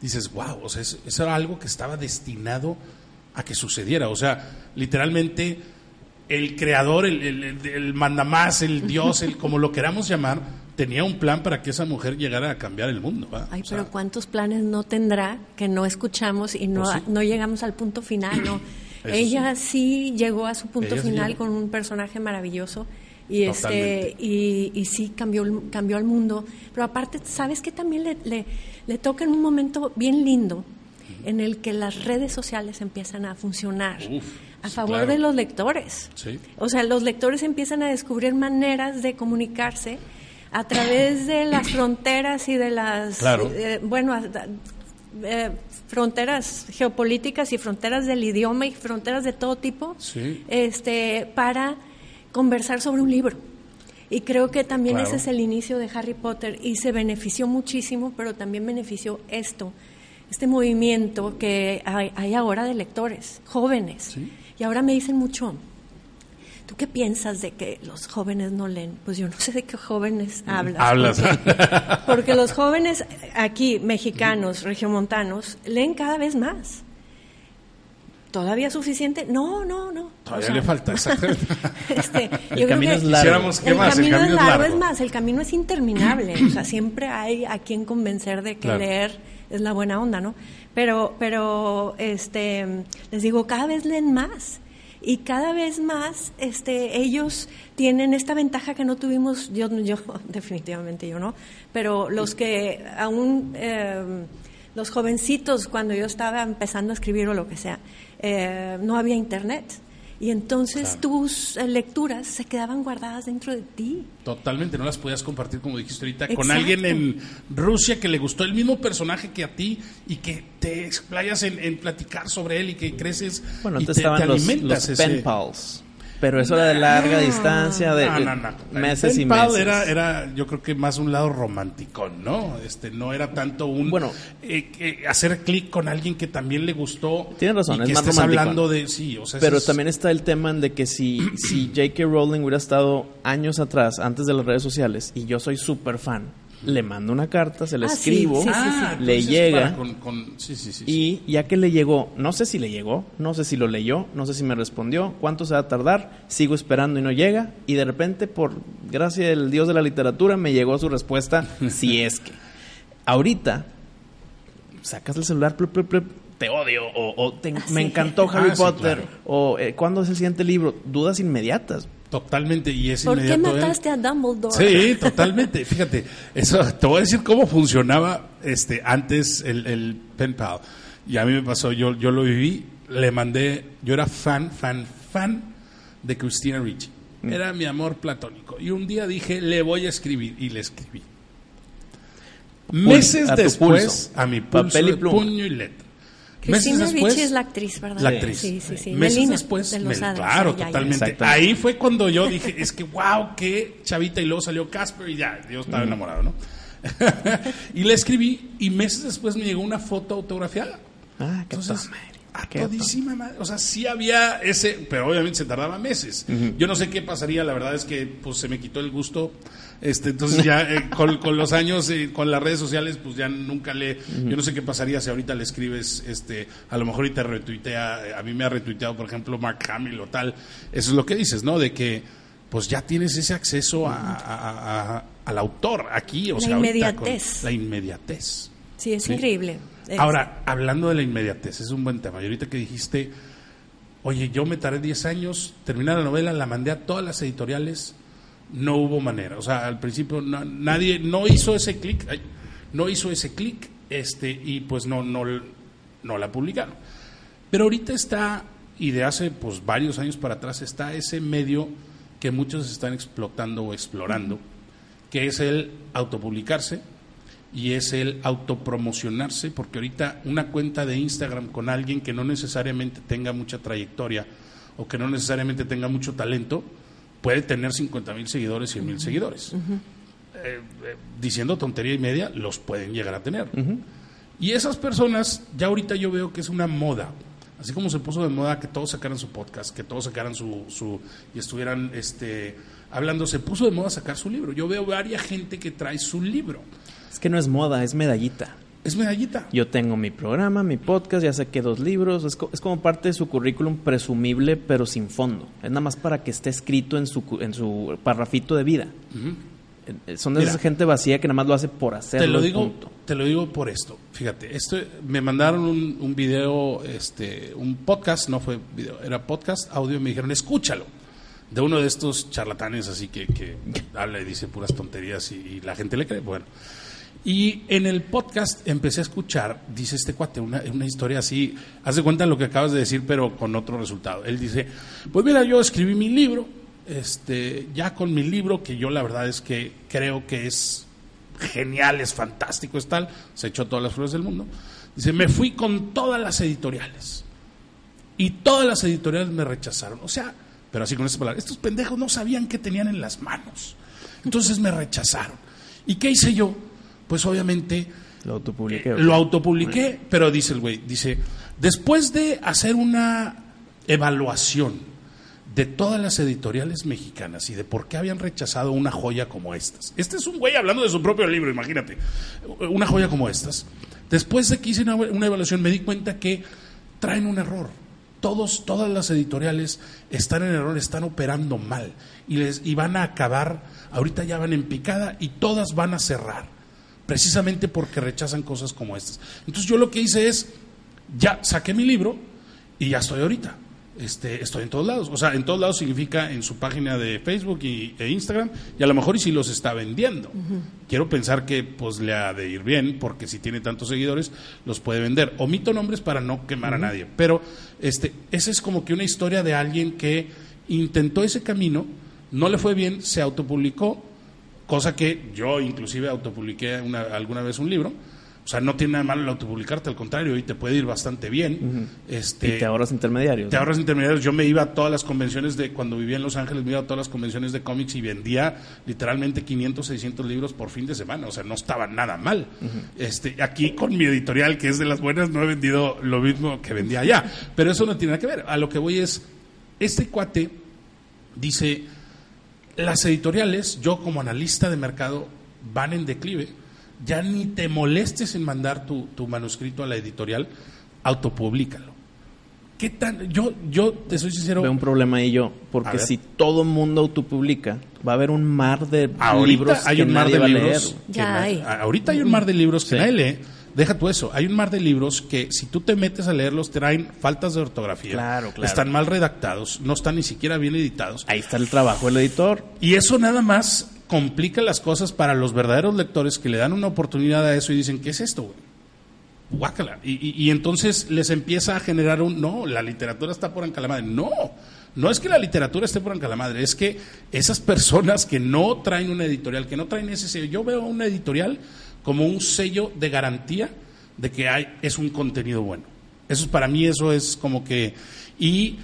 Dices, wow, o sea, eso era algo que estaba destinado a que sucediera. O sea, literalmente el creador, el, el, el mandamás, el dios, el como lo queramos llamar, tenía un plan para que esa mujer llegara a cambiar el mundo. Ay, pero ¿cuántos planes no tendrá que no escuchamos y no, pues no llegamos al punto final? No. Ella sí. llegó a su punto final con un personaje maravilloso y este y, y, sí cambió cambió al mundo. Pero aparte, ¿sabes que también le, le, le toca en un momento bien lindo en el que las redes sociales empiezan a funcionar? a favor de los lectores. O sea, los lectores empiezan a descubrir maneras de comunicarse a través de las fronteras y de las, eh, bueno, eh, fronteras geopolíticas y fronteras del idioma y fronteras de todo tipo, este, para conversar sobre un libro. Y creo que también ese es el inicio de Harry Potter y se benefició muchísimo, pero también benefició esto, este movimiento que hay, hay ahora de lectores jóvenes. ¿Sí? Y ahora me dicen mucho, ¿tú qué piensas de que los jóvenes no leen? Pues yo no sé de qué jóvenes hablas. Hablas. Porque, los jóvenes aquí, mexicanos, regiomontanos, leen cada vez más. ¿Todavía suficiente? No, no, no. Todavía le falta, este, el camino es largo. el, camino es largo, es más, el camino es interminable. o sea, siempre hay a quien convencer de que leer es la buena onda, ¿no? Pero, pero este, les digo, cada vez leen más y cada vez más este, ellos tienen esta ventaja que no tuvimos, yo, yo definitivamente yo no, pero los que aún, eh, los jovencitos cuando yo estaba empezando a escribir o lo que sea, eh, no había internet. Y entonces tus eh, lecturas se quedaban guardadas dentro de ti. Totalmente, no las podías compartir, como dijiste ahorita, con alguien en Rusia que le gustó el mismo personaje que a ti y que te explayas en, platicar sobre él y que creces bueno, y te, estaban los, alimentas. pen pals. Pero eso era de larga distancia, de meses y meses. Era, era, yo creo que más un lado romántico, ¿no? Este, no era tanto un bueno, eh, hacer clic con alguien que también le gustó. Tienes razón, es más romántico. hablando de, sí, o sea, Pero también está el tema de que si, si J.K. Rowling hubiera estado años atrás, antes de las redes sociales, y yo soy súper fan le mando una carta, se la ah, escribo, le llega y ya que le llegó, no sé si le llegó, no sé si lo leyó, no sé si me respondió, cuánto se va a tardar, sigo esperando y no llega y de repente por gracia del dios de la literatura me llegó su respuesta, si es que. Ahorita sacas el celular, te odio o, me encantó Harry ah, Potter o eh, cuándo es el siguiente libro, dudas inmediatas Totalmente, y es ¿Por qué mataste a Dumbledore? Sí, totalmente. Fíjate, eso te voy a decir cómo funcionaba este antes el, el pen pal. Y a mí me pasó, yo, yo lo viví. le mandé, yo era fan, fan, fan de Christina Ricci. Mm. Era mi amor platónico. Y un día dije, le voy a escribir. Y le escribí. Meses después, a mi pulso Papel y puño y letra. Cristina Ricci es la actriz, ¿verdad? La actriz. Sí, sí, sí. Meses después, claro, totalmente. Ahí fue cuando yo dije, es que wow, qué chavita. Y luego salió Casper y ya, yo estaba enamorado, ¿no? y le escribí y meses después me llegó una foto autografiada. Ah, qué Entonces, a todísima madre. O sea, sí había ese, pero obviamente se tardaba meses. Yo no sé qué pasaría, la verdad es que pues se me quitó el gusto. Este, entonces ya eh, con, los años, eh, con las redes sociales, pues ya nunca le, yo no sé qué pasaría si ahorita le escribes, este, a lo mejor y te retuitea, a mí me ha retuiteado, por ejemplo, Mark Hamill o tal. Eso es lo que dices, ¿no? De que pues ya tienes ese acceso a, al autor aquí, o la sea, inmediatez. la inmediatez. Sí, es increíble. Ahora, hablando de la inmediatez, es un buen tema. Y ahorita que dijiste, oye, yo me tardé 10 años, terminé la novela, la mandé a todas las editoriales, no hubo manera. O sea, al principio nadie, no hizo ese clic, no hizo ese clic, este, y pues no, no, no la publicaron. Pero ahorita está, y de hace pues varios años para atrás, está ese medio que muchos están explotando o explorando, que es el autopublicarse y es el autopromocionarse, porque ahorita una cuenta de Instagram con alguien que no necesariamente tenga mucha trayectoria o que no necesariamente tenga mucho talento, puede tener 50 mil seguidores, 100 mil seguidores. Eh, eh, diciendo tontería y media, los pueden llegar a tener. Y esas personas, ya ahorita yo veo que es una moda. Así como se puso de moda que todos sacaran su podcast, que todos sacaran su, su y estuvieran este, hablando, se puso de moda sacar su libro. Yo veo varias gente que trae su libro. Es que no es moda, es medallita. Es medallita. Yo tengo mi programa, mi podcast, ya saqué dos libros. Es, es, como parte de su currículum presumible, pero sin fondo. Es nada más para que esté escrito en su, en su parrafito de vida. Son de esa gente vacía que nada más lo hace por hacerlo. Te lo digo, te lo digo por esto. Fíjate, esto me mandaron un, un, video, este, un podcast, no fue video, era podcast, audio, y me dijeron, escúchalo. De uno de estos charlatanes así que, que habla y dice puras tonterías y, y la gente le cree. Bueno, y en el podcast empecé a escuchar, dice este cuate, una, una historia así, haz de cuenta lo que acabas de decir, pero con otro resultado. Él dice, pues mira, yo escribí mi libro, este, ya con mi libro, que yo la verdad es que creo que es genial, es fantástico, es tal, se echó todas las flores del mundo. Dice, me fui con todas las editoriales. Y todas las editoriales me rechazaron. O sea, pero así con estas palabras, estos pendejos no sabían qué tenían en las manos. Entonces me rechazaron. ¿Y qué hice yo? Pues obviamente lo autopubliqué. Eh, lo autopubliqué, pero dice el güey, dice, después de hacer una evaluación de todas las editoriales mexicanas y de por qué habían rechazado una joya como estas. Este es un güey hablando de su propio libro, imagínate, una joya como estas. Después de que hice una, una evaluación me di cuenta que traen un error. Todos, todas las editoriales están en error, están operando mal y, les, y van a acabar, ahorita ya van en picada y todas van a cerrar precisamente porque rechazan cosas como estas. Entonces yo lo que hice es, ya saqué mi libro y ya estoy ahorita. Este, estoy en todos lados. O sea, en todos lados significa en su página de Facebook y, e Instagram, y a lo mejor y si los está vendiendo. Quiero pensar que pues le ha de ir bien, porque si tiene tantos seguidores, los puede vender. Omito nombres para no quemar a nadie. Pero este, esa es como que una historia de alguien que intentó ese camino, no le fue bien, se autopublicó, cosa que yo inclusive autopubliqué una, alguna vez un libro. O sea, no tiene nada malo el autopublicarte, al contrario, y te puede ir bastante bien. este, y te ahorras intermediarios. Te ahorras intermediarios. Yo me iba a todas las convenciones de, cuando vivía en Los Ángeles, me iba a todas las convenciones de cómics y vendía literalmente 500, 600 libros por fin de semana. O sea, no estaba nada mal. este, aquí con mi editorial, que es de las buenas, no he vendido lo mismo que vendía allá. Pero eso no tiene nada que ver. A lo que voy es, este cuate dice las editoriales, yo como analista de mercado, van en declive. Ya ni te molestes en mandar tu, manuscrito a la editorial, autopublicalo. ¿Qué tan? Yo, yo te soy sincero. Veo un problema ahí yo, porque si todo el mundo autopublica, va a haber un mar de libros hay un mar de libros Ya hay. Ahorita hay un mar de libros que nadie lee Deja tú eso, hay un mar de libros que si tú te metes a leerlos traen faltas de ortografía. Claro, claro. Están mal redactados, no están ni siquiera bien editados. Ahí está el trabajo del editor. Y eso nada más complica las cosas para los verdaderos lectores que le dan una oportunidad a eso y dicen, ¿qué es esto, güey? guácala. Y, y, entonces les empieza a generar un, no, la literatura está por encalamadre. No, no es que la literatura esté por encalamadre, es que esas personas que no traen una editorial, que no traen ese sello, yo veo una editorial como un sello de garantía de que hay, es un contenido bueno. Eso para mí eso es como que... Y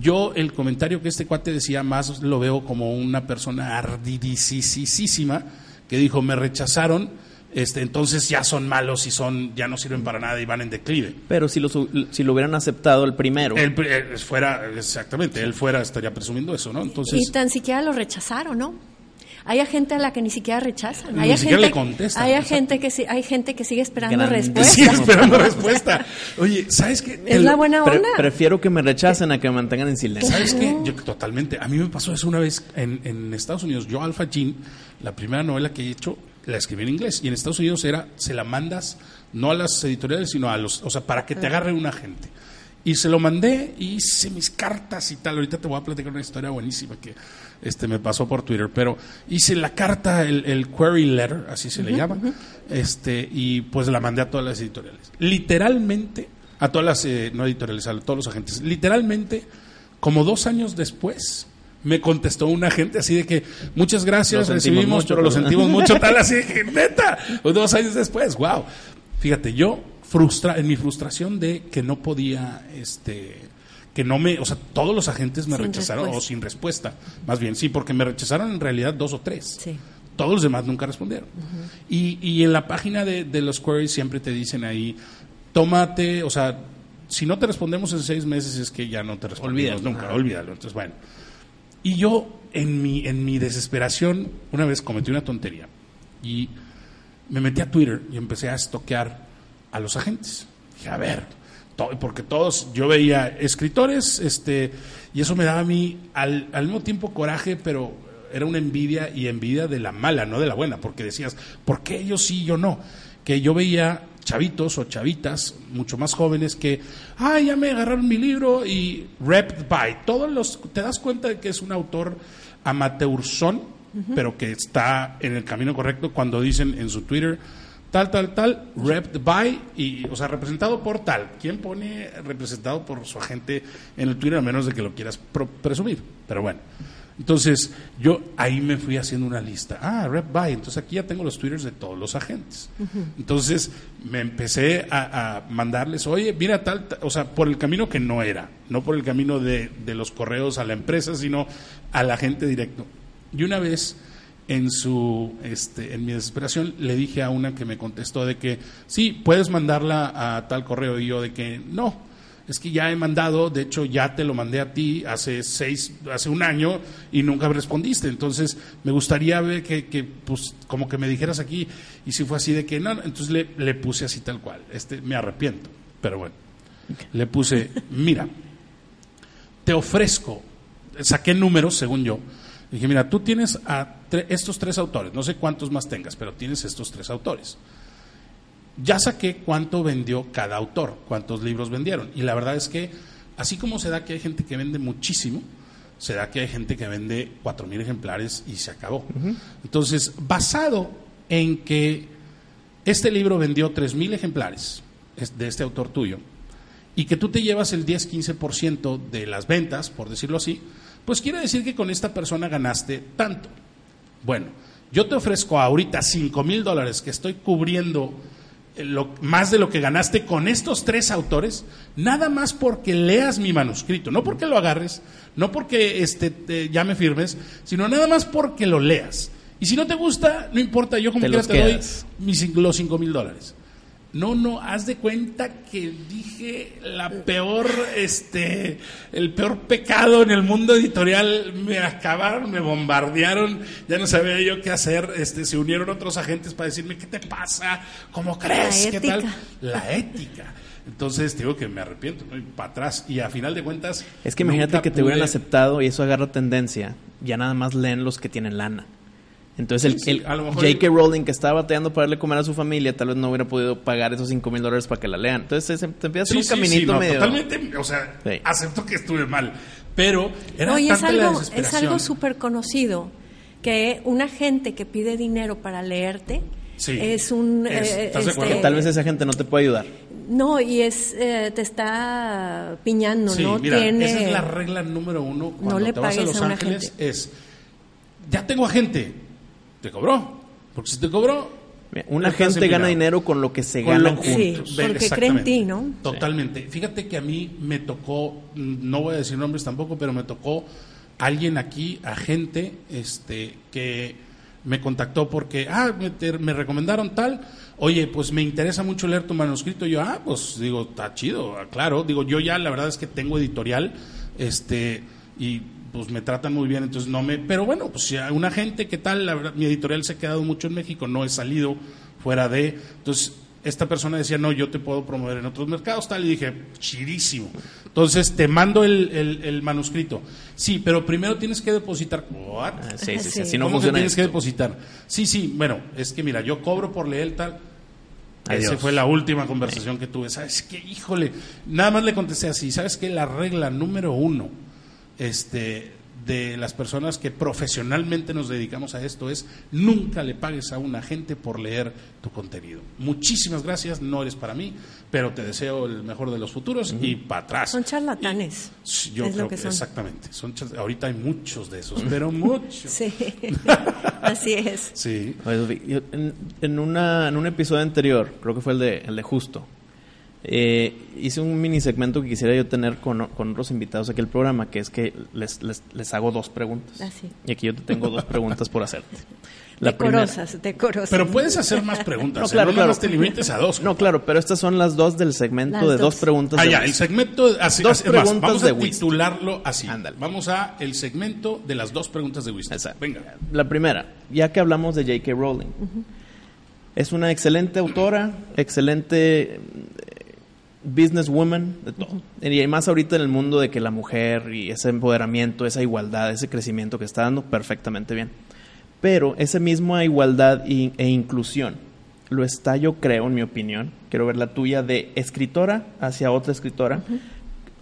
yo el comentario que este cuate decía más lo veo como una persona ardidísima que dijo, me rechazaron este, entonces ya son malos y son ya no sirven para nada y van en declive. Pero si lo, si lo hubieran aceptado el primero. Él, eh, fuera, exactamente, él fuera, estaría presumiendo eso, ¿no? Entonces, y tan siquiera lo rechazaron, ¿no? Hay gente a la que ni siquiera rechazan. Hay ni siquiera le contestan. Hay gente que hay gente que sigue esperando respuesta. Sigue esperando respuesta. Oye, ¿sabes qué? Es la buena onda. prefiero que me rechacen a que me mantengan en silencio. ¿Sabes qué? Yo totalmente. A mí me pasó eso una vez en, en Estados Unidos. Yo Alpha Jean, la primera novela que he hecho la escribí en inglés. Y en Estados Unidos era, se la mandas no a las editoriales, sino a los, o sea, para que te agarre un agente. Y se lo mandé y hice mis cartas y tal. Ahorita te voy a platicar una historia buenísima que este, me pasó por Twitter. Pero hice la carta, el, query letter, así se le llama, este, y pues la mandé a todas las editoriales. Literalmente, a todas las, eh, no editoriales, a todos los agentes. Literalmente, como dos años después, me contestó un agente así de que muchas gracias, recibimos, pero lo sentimos mucho, tal, así que neta, dos años después, wow. Fíjate, yo frustra, en mi frustración de que no podía, este, que no me, o sea, todos los agentes me rechazaron o sin respuesta, más bien, sí, porque me rechazaron en realidad dos o tres. Todos los demás nunca respondieron. y, y en la página de, de los queries siempre te dicen ahí, tómate, o sea, si no te respondemos en seis meses es que ya no te respondemos nunca, olvídalo. Entonces, bueno. Y yo, en mi, en mi desesperación, una vez cometí una tontería y me metí a Twitter y empecé a estoquear a los agentes. Dije, a ver, porque todos, yo veía escritores, este, y eso me daba a mí al, al mismo tiempo coraje, pero era una envidia y envidia de la mala, no de la buena, porque decías, ¿por qué ellos sí y yo no? Que yo veía chavitos o chavitas mucho más jóvenes que, ah, ya me agarraron mi libro y rep by. Todos los, te das cuenta de que es un autor amateurzón, pero que está en el camino correcto cuando dicen en su Twitter, tal, tal, tal, rep by, y, o sea, representado por tal. ¿Quién pone representado por su agente en el Twitter a menos de que lo quieras presumir? Pero bueno. Entonces, yo ahí me fui haciendo una lista. Ah, Rep By. Entonces, aquí ya tengo los twitters de todos los agentes. Entonces, me empecé a, mandarles, oye, mira tal, o sea, por el camino que no era, no por el camino de, de los correos a la empresa, sino al agente directo. Y una vez, en su, este, en mi desesperación, le dije a una que me contestó de que, sí, puedes mandarla a tal correo. Y yo de que, no, es que ya he mandado, de hecho ya te lo mandé a ti hace seis, hace un año y nunca respondiste. Entonces me gustaría ver que, que pues, como que me dijeras aquí y si fue así de que no, entonces le, le puse así tal cual. Este, me arrepiento, pero bueno, le puse, mira, te ofrezco, saqué números según yo. Dije, mira, tú tienes a estos tres autores, no sé cuántos más tengas, pero tienes estos tres autores ya saqué cuánto vendió cada autor, cuántos libros vendieron. Y la verdad es que, así como se da que hay gente que vende muchísimo, se da que hay gente que vende cuatro mil ejemplares y se acabó. Entonces, basado en que este libro vendió tres mil ejemplares de este autor tuyo, y que tú te llevas el 10-15% de las ventas, por decirlo así, pues quiere decir que con esta persona ganaste tanto. Bueno, yo te ofrezco ahorita cinco mil dólares que estoy cubriendo más de lo que ganaste con estos tres autores, nada más porque leas mi manuscrito, no porque lo agarres, no porque este, ya me firmes, sino nada más porque lo leas. Y si no te gusta, no importa, yo como quiera te doy mis, los cinco mil dólares. No, no, haz de cuenta que dije la peor, este, el peor pecado en el mundo editorial. Me acabaron, me bombardearon, ya no sabía yo qué hacer. Este, se unieron otros agentes para decirme, ¿qué te pasa? ¿Cómo crees? ¿Qué tal? La ética. Entonces digo que me arrepiento, ¿no? para atrás. Y a final de cuentas. Es que imagínate que te hubieran aceptado y eso agarra tendencia. Ya nada más leen los que tienen lana. Entonces, el, J.K. Rowling que estaba bateando para darle comer a su familia, tal vez no hubiera podido pagar esos 5 mil dólares para que la lean. Entonces, se, empieza a hacer un caminito medio. Totalmente, o sea, acepto que estuve mal. Pero era Oye, es algo, es algo súper conocido que una gente que pide dinero para leerte es un. Eh, este, tal vez esa gente no te puede ayudar. No, y es eh, te está piñando, sí, ¿no? Mira, esa es la regla número uno cuando te vas a Los Ángeles es ya tengo agente, te cobró, porque si te cobró un agente gana dinero con lo que se ganan juntos. Sí, porque cree en ti, ¿no? Totalmente. Fíjate que a mí me tocó, no voy a decir nombres tampoco, pero me tocó alguien aquí, agente, este, que me contactó porque, ah, me, recomendaron tal, oye, pues me interesa mucho leer tu manuscrito. yo, ah, pues digo, está chido, claro. Digo, yo ya la verdad es que tengo editorial, este, y pues me tratan muy bien, entonces no me... Pero bueno, pues si hay una gente, ¿qué tal? La verdad, mi editorial se ha quedado mucho en México, no he salido fuera de... Entonces, esta persona decía, no, yo te puedo promover en otros mercados, tal, y dije, chidísimo. Entonces, te mando el, manuscrito. Sí, pero primero tienes que depositar. ¿What? Ah, sí, sí, sí, no funciona tienes que depositar? Sí, sí, bueno, es que mira, yo cobro por leer tal... Esa fue la última conversación que tuve. ¿Sabes qué? Híjole, nada más le contesté así. ¿Sabes qué? La regla número uno este, de las personas que profesionalmente nos dedicamos a esto es nunca le pagues a un agente por leer tu contenido. Muchísimas gracias, no eres para mí, pero te deseo el mejor de los futuros y para atrás. Son charlatanes. yo creo que, exactamente. Son, ahorita hay muchos de esos, pero muchos. Sí, así es. Sí. En, en, una, en un episodio anterior, creo que fue el de, el de Justo, eh, hice un mini segmento que quisiera yo tener con, con otros invitados aquí al programa, que es que les, les, les hago dos preguntas. Ah, y aquí yo te tengo dos preguntas por hacerte. La decorosas, decorosas. Pero puedes hacer más preguntas. No, ¿eh? claro, no te limites a dos. No, claro, pero estas son las dos del segmento de dos, preguntas. Ah, ya, el segmento. Así, dos preguntas vamos a titularlo así. Ándale. Vamos a el segmento de las dos preguntas de Winston. Venga. La primera, ya que hablamos de J.K. Rowling. Es una excelente autora, excelente businesswoman, de todo. Y más ahorita en el mundo de que la mujer y ese empoderamiento, esa igualdad, ese crecimiento que está dando, perfectamente bien. Pero esa misma igualdad e inclusión lo está, yo creo, en mi opinión, quiero ver la tuya, de escritora hacia otra escritora,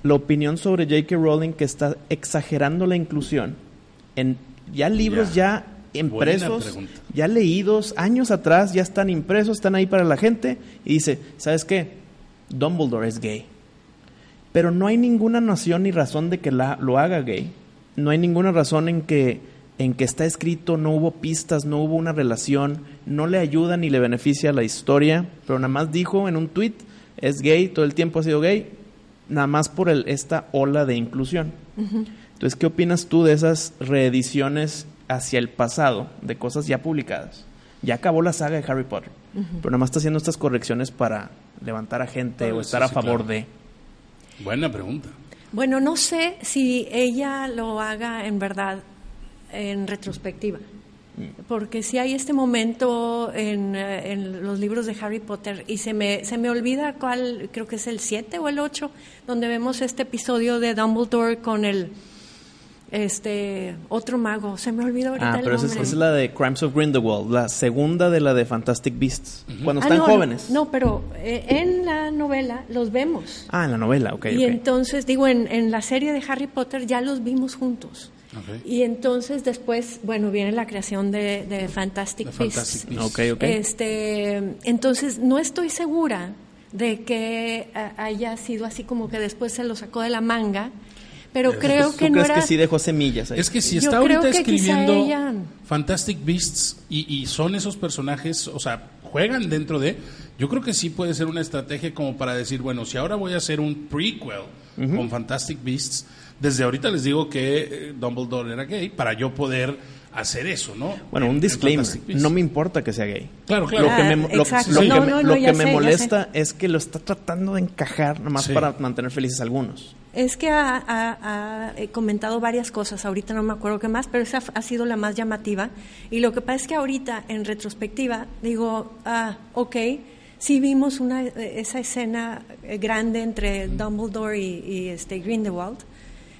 la opinión sobre J.K. Rowling que está exagerando la inclusión en ya libros ya impresos, ya leídos, años atrás, ya están impresos, están ahí para la gente, y dice, ¿sabes qué? Dumbledore es gay. Pero no hay ninguna noción ni razón de que la, lo haga gay. No hay ninguna razón en que, en que está escrito, no hubo pistas, no hubo una relación, no le ayuda ni le beneficia a la historia, pero nada más dijo en un tweet, es gay, todo el tiempo ha sido gay, nada más por el, esta ola de inclusión. Entonces, ¿qué opinas tú de esas reediciones hacia el pasado de cosas ya publicadas? Ya acabó la saga de Harry Potter, pero nada más está haciendo estas correcciones para levantar a gente o estar a favor de? Buena pregunta. Bueno, no sé si ella lo haga en verdad en retrospectiva. Mm. Porque si hay este momento en, eh, en, los libros de Harry Potter y se me, se me olvida cuál, creo que es el 7 o el 8, donde vemos este episodio de Dumbledore con el, este otro mago, se me olvidó ahorita ah, pero esa es, la de Crimes of Grindelwald, la segunda de la de Fantastic Beasts, cuando ah, están jóvenes. No, pero eh, en la novela los vemos. Ah, en la novela, ok. Y entonces, digo, en, en, la serie de Harry Potter ya los vimos juntos. Y entonces después, bueno, viene la creación de, de Fantastic, Beasts. Este, entonces, no estoy segura de que eh, haya sido así como que después se lo sacó de la manga pero creo que no que sí dejó semillas Es que si está ahorita escribiendo Fantastic Beasts y, son esos personajes, o sea, juegan dentro de... Yo creo que sí puede ser una estrategia como para decir, bueno, si ahora voy a hacer un prequel con Fantastic Beasts, desde ahorita les digo que eh, Dumbledore era gay para yo poder hacer eso, ¿no? Bueno, un disclaimer, no me importa que sea gay. Claro, claro. Lo que me, lo, que me molesta es que lo está tratando de encajar nomás para mantener felices a algunos. Es que ha, comentado varias cosas, ahorita no me acuerdo qué más, pero esa ha sido la más llamativa. Y lo que pasa es que ahorita, en retrospectiva, digo, ah, ok, sí vimos una, esa escena grande entre Dumbledore y, este Grindelwald,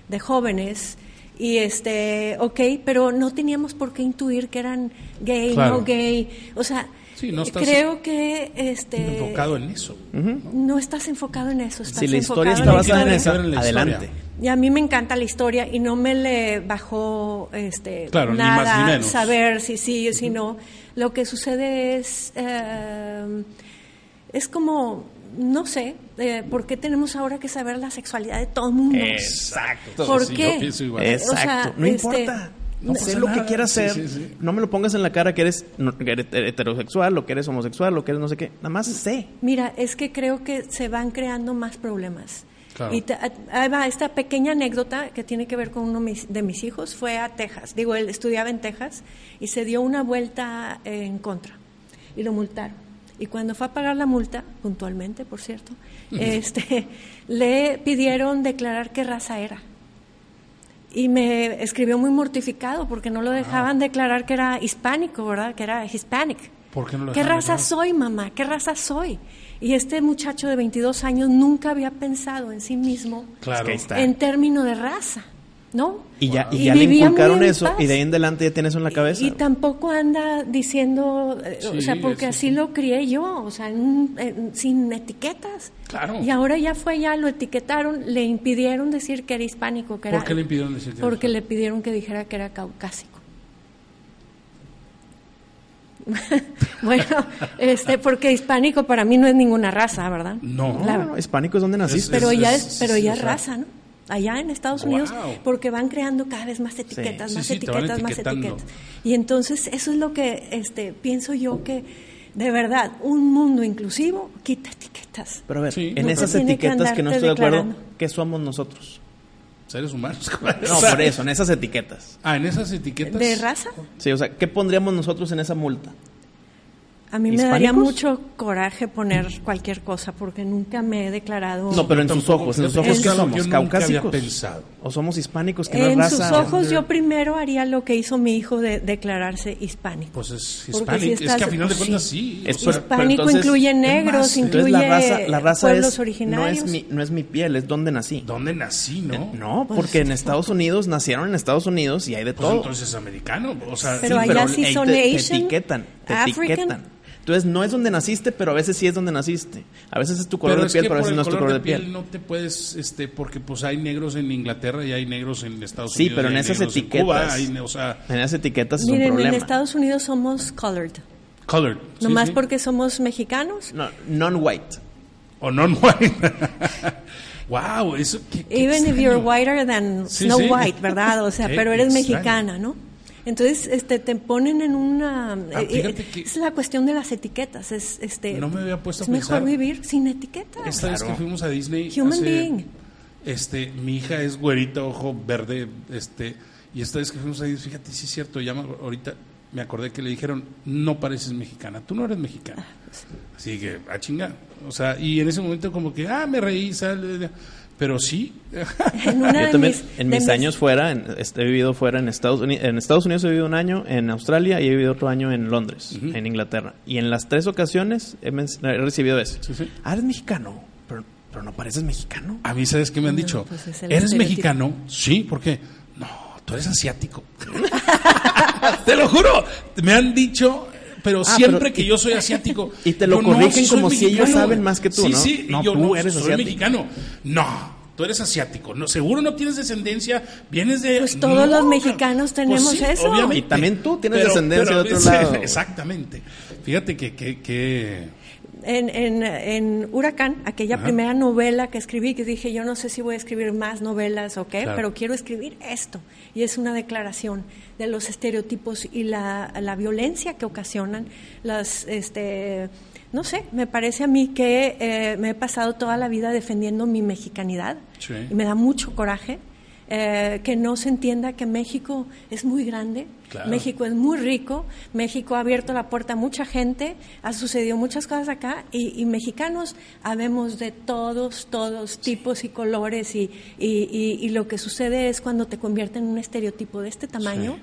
de jóvenes, y este, ok, pero no teníamos por qué intuir que eran gay, no gay, o sea Sí, no estás Creo que este enfocado en eso. ¿no? estás enfocado en eso. Estás si la historia está basada en, eso, adelante. Y a mí me encanta la historia y no me le bajó este, nada saber si sí o si no. Lo que sucede es, eh, es como no sé, eh, ¿por qué tenemos ahora que saber la sexualidad de todo el mundo? Exacto. ¿Por qué? Exacto. no este, importa. No sé lo que quieras hacer. No me lo pongas en la cara que eres, heterosexual, o que eres homosexual, o que eres no sé qué. Nada más sé. Mira, es que creo que se van creando más problemas. Y ahí va esta pequeña anécdota que tiene que ver con uno de mis hijos. Fue a Texas. Digo, él estudiaba en Texas y se dio una vuelta en contra. Y lo multaron. Y cuando fue a pagar la multa, puntualmente, por cierto, este, le pidieron declarar qué raza era y me escribió muy mortificado porque no lo dejaban declarar que era hispánico, ¿verdad? Que era hispanic. ¿Por qué no lo ¿Qué raza soy, mamá? ¿Qué raza soy? Y este muchacho de 22 años nunca había pensado en sí mismo en términos de raza. ¿No? Y ya, y ya le inculcaron eso y de ahí en adelante ya tienes eso en la cabeza. Y, tampoco anda diciendo, eh, o sea, porque así lo crié yo, o sea, sin etiquetas. Claro. Y ahora ya fue, ya lo etiquetaron, le impidieron decir que era hispánico, que ¿Por qué le impidieron decir que Porque le pidieron que dijera que era caucásico. bueno, este, porque hispánico para mí no es ninguna raza, ¿verdad? No, no, hispánico es donde naciste. pero ya es, pero ya es raza, ¿no? Allá en Estados Unidos porque van creando cada vez más etiquetas, más etiquetas, más etiquetas. Y entonces eso es lo que este, pienso yo que de verdad un mundo inclusivo quita etiquetas. Pero a ver, en esas etiquetas que, no estoy de acuerdo, ¿qué somos nosotros? Seres humanos. No, por eso, en esas etiquetas. Ah, en esas etiquetas. ¿De raza? Sí, o sea, ¿qué pondríamos nosotros en esa multa? A mí me daría mucho coraje poner cualquier cosa porque nunca me he declarado. No, pero en sus ojos, en sus ojos, ¿qué somos? ¿Caucásicos? Pensado. ¿O somos hispánicos que no En sus ojos, yo primero haría lo que hizo mi hijo de declararse hispánico. Pues es hispánico. es que a final de cuentas sí. hispánico incluye negros, incluye la raza, la raza pueblos es, originarios. No es, mi, no es mi piel, es donde nací. ¿Dónde nací, no? Eh, no, pues porque en Estados Unidos nacieron en Estados Unidos y hay de pues todo. entonces es americano. O sea, pero allá sí son te, etiquetan, te etiquetan. Entonces no es donde naciste, pero a veces sí es donde naciste. A veces es tu color de piel, pero a veces no es tu color de, piel. No te puedes, este, porque pues hay negros en Inglaterra y hay negros en Estados Unidos. Sí, pero en esas etiquetas. En, esas etiquetas es miren, un problema. en Estados Unidos somos colored. Colored. Nomás porque somos mexicanos. No, non-white. O non-white. wow, eso. Qué, Even if you're whiter than Snow White, ¿verdad? O sea, pero eres mexicana, ¿no? Entonces, este, te ponen en una... Ah, eh, es la cuestión de las etiquetas. Es, este, no me había puesto es mejor vivir sin etiquetas. Esta vez que fuimos a Disney... Human being. Este, mi hija es güerita, ojo verde, este... Y esta vez que fuimos a Disney, fíjate, sí es cierto, ya ahorita me acordé que le dijeron, no pareces mexicana, tú no eres mexicana. Ah, pues Así que, a chingar. O sea, y en ese momento como que, ah, me reí, sale pero sí. En Yo también, en mis, años fuera, he vivido fuera en Estados Unidos. En Estados Unidos he vivido un año, en Australia y he vivido otro año en Londres, en Inglaterra. Y en las tres ocasiones he, recibido eso. Ah, eres mexicano, pero, pero, no pareces mexicano. A mí, ¿sabes qué me han dicho? Pues ¿Eres mexicano? Sí, ¿por qué? No, tú eres asiático. Te lo juro. Me han dicho pero ah, siempre que yo soy asiático. Y te lo corrigen como si ellos saben más que tú, sí, ¿no? Sí, no, yo tú no, eres soy mexicano. No, tú eres asiático. No, seguro no tienes descendencia, vienes de. Pues todos los mexicanos pues tenemos eso. Obviamente. Y también tú tienes descendencia de otro lado. Exactamente. Fíjate que, que, que en, en, en Huracán, aquella primera novela que escribí, que dije, yo no sé si voy a escubrir más novelas o qué, pero quiero escribir esto. Y es una declaración de los estereotipos y la, la violencia que ocasionan las... Este, no sé, me parece a mí que eh, me he pasado toda la vida defendiendo mi mexicanidad y me da mucho coraje eh, que no se entienda que México es muy grande, México es muy rico, México ha abierto la puerta a mucha gente, ha sucedido muchas cosas acá y, mexicanos habemos de todos, todos tipos y colores y, y, lo que sucede es cuando te convierten en un estereotipo de este tamaño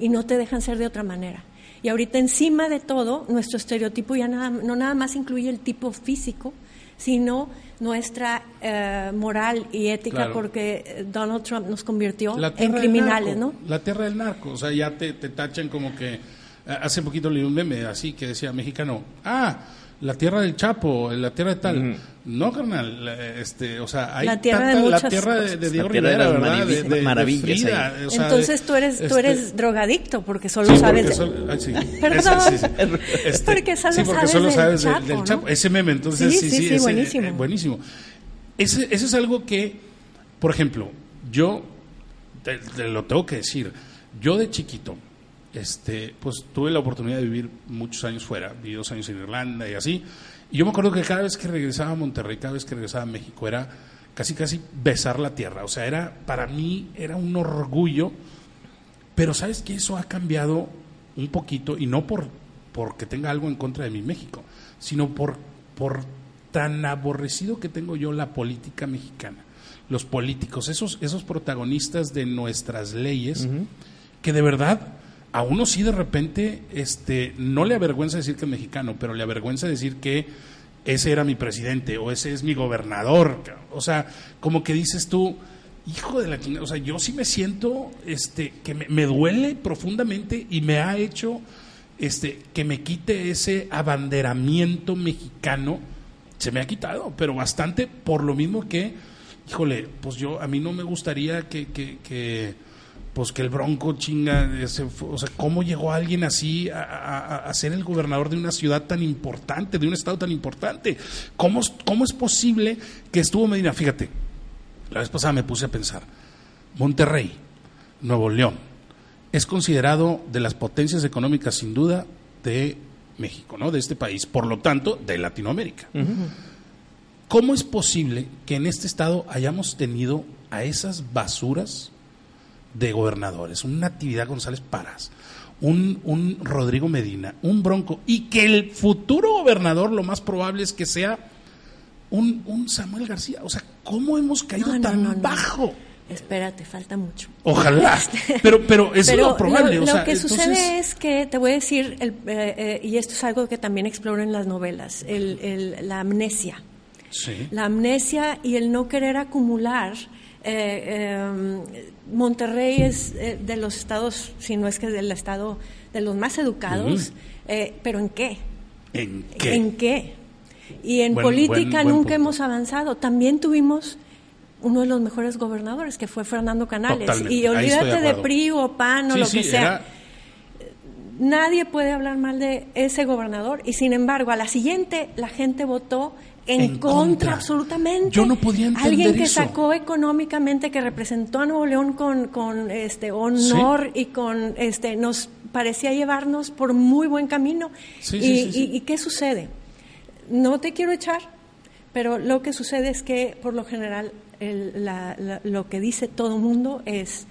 y no te dejan ser de otra manera. Y ahorita encima de todo, nuestro estereotipo ya nada, no nada más incluye el tipo físico, sino nuestra eh, moral y ética porque eh, Donald Trump nos convirtió en criminales, ¿no? La tierra del narco, o sea, ya te, te tachan como que... Hace poquito leí un meme así que decía mexicano, ah, la tierra del Chapo, la tierra de tal. No, carnal, este, o sea, hay la tierra de la tierra de, Diego Rivera, ¿verdad? De, maravillas. Entonces tú eres, tú este eres drogadicto porque solo sabes. sí. Perdón. Este, porque solo sí, porque sabes, solo sabes del, Chapo, Chapo. Ese meme, entonces sí, sí, sí, buenísimo. Eh, buenísimo. Ese, eso es algo que, por ejemplo, yo te, lo tengo que decir. Yo de chiquito, este, pues tuve la oportunidad de vivir muchos años fuera, viví dos años en Irlanda y así. Y yo me acuerdo que cada vez que regresaba a Monterrey, cada vez que regresaba a México, era casi casi besar la tierra. O sea, era para mí era un orgullo. Pero sabes que eso ha cambiado un poquito y no por porque tenga algo en contra de mi México, sino por por tan aborrecido que tengo yo la política mexicana, los políticos, esos esos protagonistas de nuestras leyes que de verdad a uno sí de repente este, no le avergüenza decir que es mexicano, pero le avergüenza decir que ese era mi presidente o ese es mi gobernador. O sea, como que dices tú, hijo de la chingada, o sea, yo sí me siento este, que me, duele profundamente y me ha hecho este, que me quite ese abanderamiento mexicano. Se me ha quitado, pero bastante por lo mismo que, híjole, pues yo, a mí no me gustaría que, que pues que el Bronco chinga, o sea, ¿cómo llegó alguien así a, ser el gobernador de una ciudad tan importante, de un estado tan importante? ¿Cómo, ¿Cómo es posible que estuvo Medina? Fíjate, la vez pasada me puse a pensar, Monterrey, Nuevo León, es considerado de las potencias económicas sin duda de México, ¿no? De este país, por lo tanto, de Latinoamérica. ¿Cómo es posible que en este estado hayamos tenido a esas basuras de gobernadores, un Natividad González Paras, un, un Rodrigo Medina, un Bronco, y que el futuro gobernador lo más probable es que sea un, un Samuel García. O sea, ¿cómo hemos caído tan bajo? Espérate, falta mucho. Ojalá. Este, pero, pero es lo probable. Lo, que sucede es que, te voy a decir, el, eh, eh, y esto es algo que también exploro en las novelas, el, el, la amnesia. Sí. La amnesia y el no querer acumular eh, em, Monterrey es eh, de los estados, si no es que del estado de los más educados, eh, pero ¿en qué? ¿En qué? ¿En qué? Y en política nunca hemos avanzado. También tuvimos uno de los mejores gobernadores, que fue Fernando Canales. Y olvídate de, PRI o PAN o lo que sea. Nadie puede hablar mal de ese gobernador. Y sin embargo, a la siguiente la gente votó en, contra, absolutamente. Yo no podía entender Alguien que sacó económicamente, que representó a Nuevo León con, con este honor y con este nos parecía llevarnos por muy buen camino. y, y, qué sucede? No te quiero echar, pero lo que sucede es que por lo general lo que dice todo el mundo es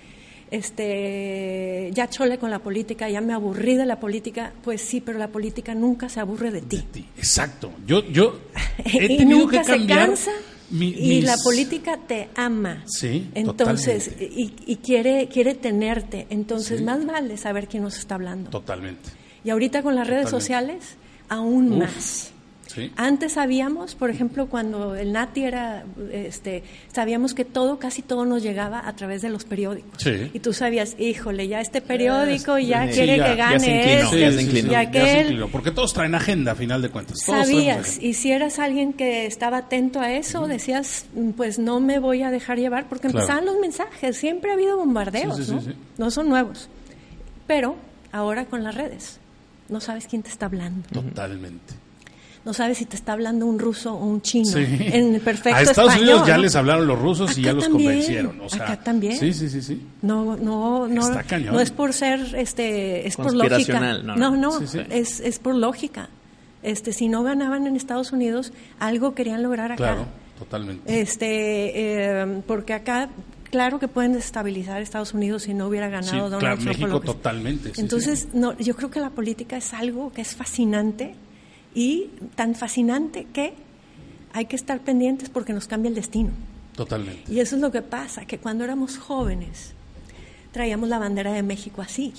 este, ya chole con la política, ya me aburrí de la política, pues sí, pero la política nunca se aburre de ti. Exacto. Yo, yo he y nunca se cansa y la política te ama. Sí, Entonces, y, quiere, quiere tenerte. Entonces, más vale saber quién nos está hablando. Totalmente. Y ahorita con las redes sociales, aún más. Antes sabíamos, por ejemplo, cuando el Nati era, este, sabíamos que todo, casi todo nos llegaba a través de los periódicos. Y tú sabías, híjole, ya este periódico ya quiere que gane ya ya porque todos traen agenda, a final de cuentas. sabías, y si eras alguien que estaba atento a eso, decías, pues no me voy a dejar llevar, porque empezaban los mensajes, siempre ha habido bombardeos, ¿no? No son nuevos. Pero ahora con las redes, no sabes quién te está hablando. Totalmente no sabes si te está hablando un ruso o un chino en el perfecto A Estados Unidos ya les hablaron los rusos y ya los convencieron. O sea, acá también. Sí, sí, sí, sí. No, no, no. No es por ser, este, es por lógica. No, no, no Es, es por lógica. Este, si no ganaban en Estados Unidos, algo querían lograr acá. Claro, totalmente. Este, eh, porque acá claro que pueden desestabilizar Estados Unidos si no hubiera ganado Donald claro, México totalmente. Entonces, No, yo creo que la política es algo que es fascinante y tan fascinante que hay que estar pendientes porque nos cambia el destino. Totalmente. Y eso es lo que pasa, que cuando éramos jóvenes traíamos la bandera de México así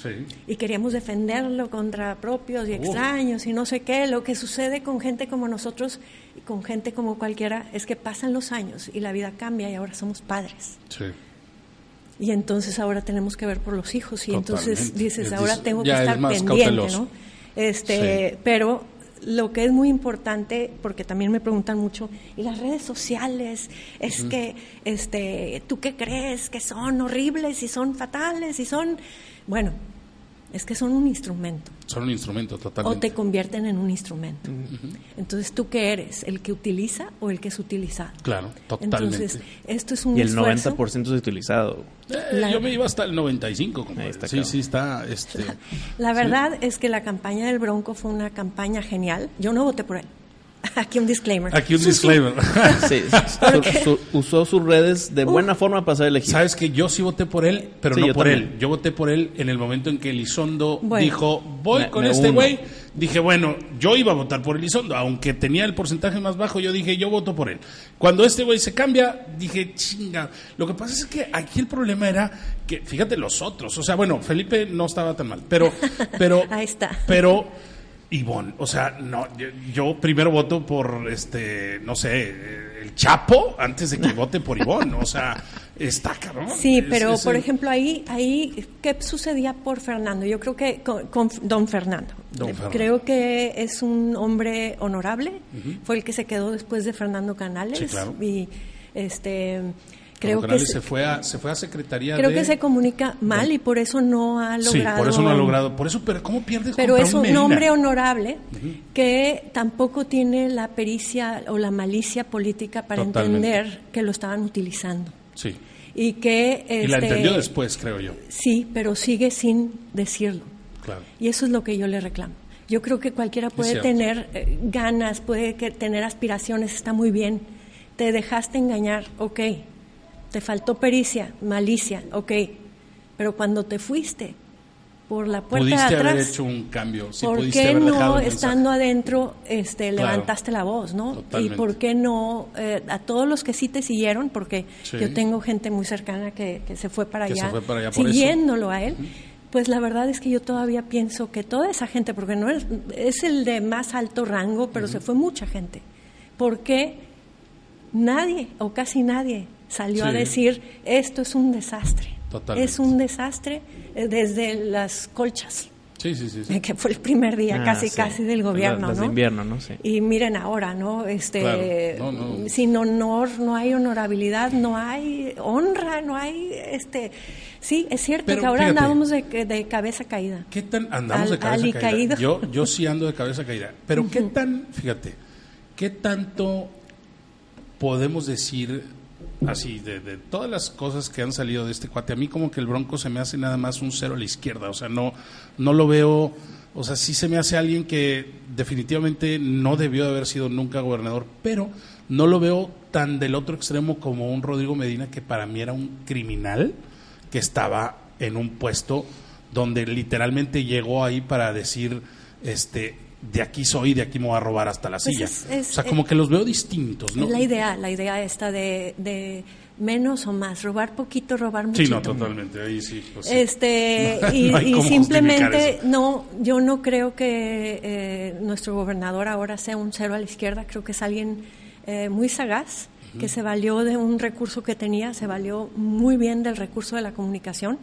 y queríamos defenderlo contra propios y extraños y no sé qué. Lo que sucede con gente como nosotros y con gente como cualquiera es que pasan los años y la vida cambia y ahora somos padres. Sí. Y entonces ahora tenemos que ver por los hijos y entonces dices, ahora tengo que estar pendiente, ¿no? Este, pero lo que es muy importante, porque también me preguntan mucho, y las redes sociales, es que, este, ¿tú qué crees? Que son horribles y son fatales y son, bueno, es que son un instrumento. Son un instrumento, totalmente. O te convierten en un instrumento. Entonces, ¿tú qué eres? ¿El que utiliza o el que es utilizado? Claro, totalmente. Entonces, esto es un Y el 90% es utilizado. Eh, yo me iba hasta el 95. sí, sí, está... Este, la verdad es que la campaña del Bronco fue una campaña genial. Yo no voté por él. Aquí un disclaimer. Aquí un disclaimer. sí, usó sus redes de buena forma para ser elegido. Sabes que yo sí voté por él, pero no por él. Yo voté por él en el momento en que Elizondo dijo, voy con este güey. Dije, bueno, yo iba a votar por Elizondo, aunque tenía el porcentaje más bajo, yo dije, yo voto por él. Cuando este güey se cambia, dije, chinga. Lo que pasa es que aquí el problema era que, fíjate, los otros. O sea, bueno, Felipe no estaba tan mal, pero... pero Ahí está. Pero Ivonne, o sea, no, yo, primero voto por, este, no sé, el Chapo antes de que vote por Ivonne, o sea, está cabrón. Sí, pero por ejemplo ahí, ahí, ¿qué sucedía por Fernando? Yo creo que con, don, Fernando. Creo que es un hombre honorable, fue el que se quedó después de Fernando Canales sí, claro. y este Creo que se, fue a se fue a secretaría creo que se comunica mal y por eso no ha logrado sí por eso no ha logrado. Por eso pero cómo pierdes pero es un, hombre honorable que tampoco tiene la pericia o la malicia política para entender que lo estaban utilizando. Sí. Y que y la este, entendió después creo yo. Sí pero sigue sin decirlo. Claro. Y eso es lo que yo le reclamo. Yo creo que cualquiera puede tener eh, ganas puede que tener aspiraciones está muy bien. Te dejaste engañar ok te faltó pericia, malicia, ok, pero cuando te fuiste por la puerta pudiste de atrás, haber hecho un cambio, ¿por qué no estando adentro este, levantaste la voz, no? Y por qué no eh, a todos los que sí te siguieron, porque yo tengo gente muy cercana que, se fue para allá, siguiéndolo a él. Pues la verdad es que yo todavía pienso que toda esa gente, porque no es, es el de más alto rango, pero se fue mucha gente. ¿Por qué nadie o casi nadie salió a decir, esto es un desastre. Es un desastre eh, desde las colchas. Sí, sí, sí, Que fue el primer día ah, casi, casi del gobierno, ¿no? invierno, ¿no? Y miren ahora, ¿no? Este, sin honor no hay honorabilidad, no hay honra, no hay, este... Sí, es cierto que ahora andamos de, de, cabeza caída. ¿Qué tan andamos de cabeza caída? Yo, yo sí ando de cabeza caída. Pero ¿qué tan, fíjate, qué tanto podemos decir así, de, de, todas las cosas que han salido de este cuate, a mí como que el Bronco se me hace nada más un cero a la izquierda, o sea, no, no lo veo, o sea, sí se me hace alguien que definitivamente no debió de haber sido nunca gobernador, pero no lo veo tan del otro extremo como un Rodrigo Medina, que para mí era un criminal que estaba en un puesto donde literalmente llegó ahí para decir, este, de aquí soy, de aquí me voy a robar hasta la pues silla. o sea, como que los veo distintos, ¿no? La idea, la idea esta de, de menos o más, robar poquito, robar mucho. Sí, no, totalmente, ahí sí. Pues este, y, simplemente, no, yo no creo que eh, nuestro gobernador ahora sea un cero a la izquierda, creo que es alguien eh, muy sagaz, que se valió de un recurso que tenía, se valió muy bien del recurso de la comunicación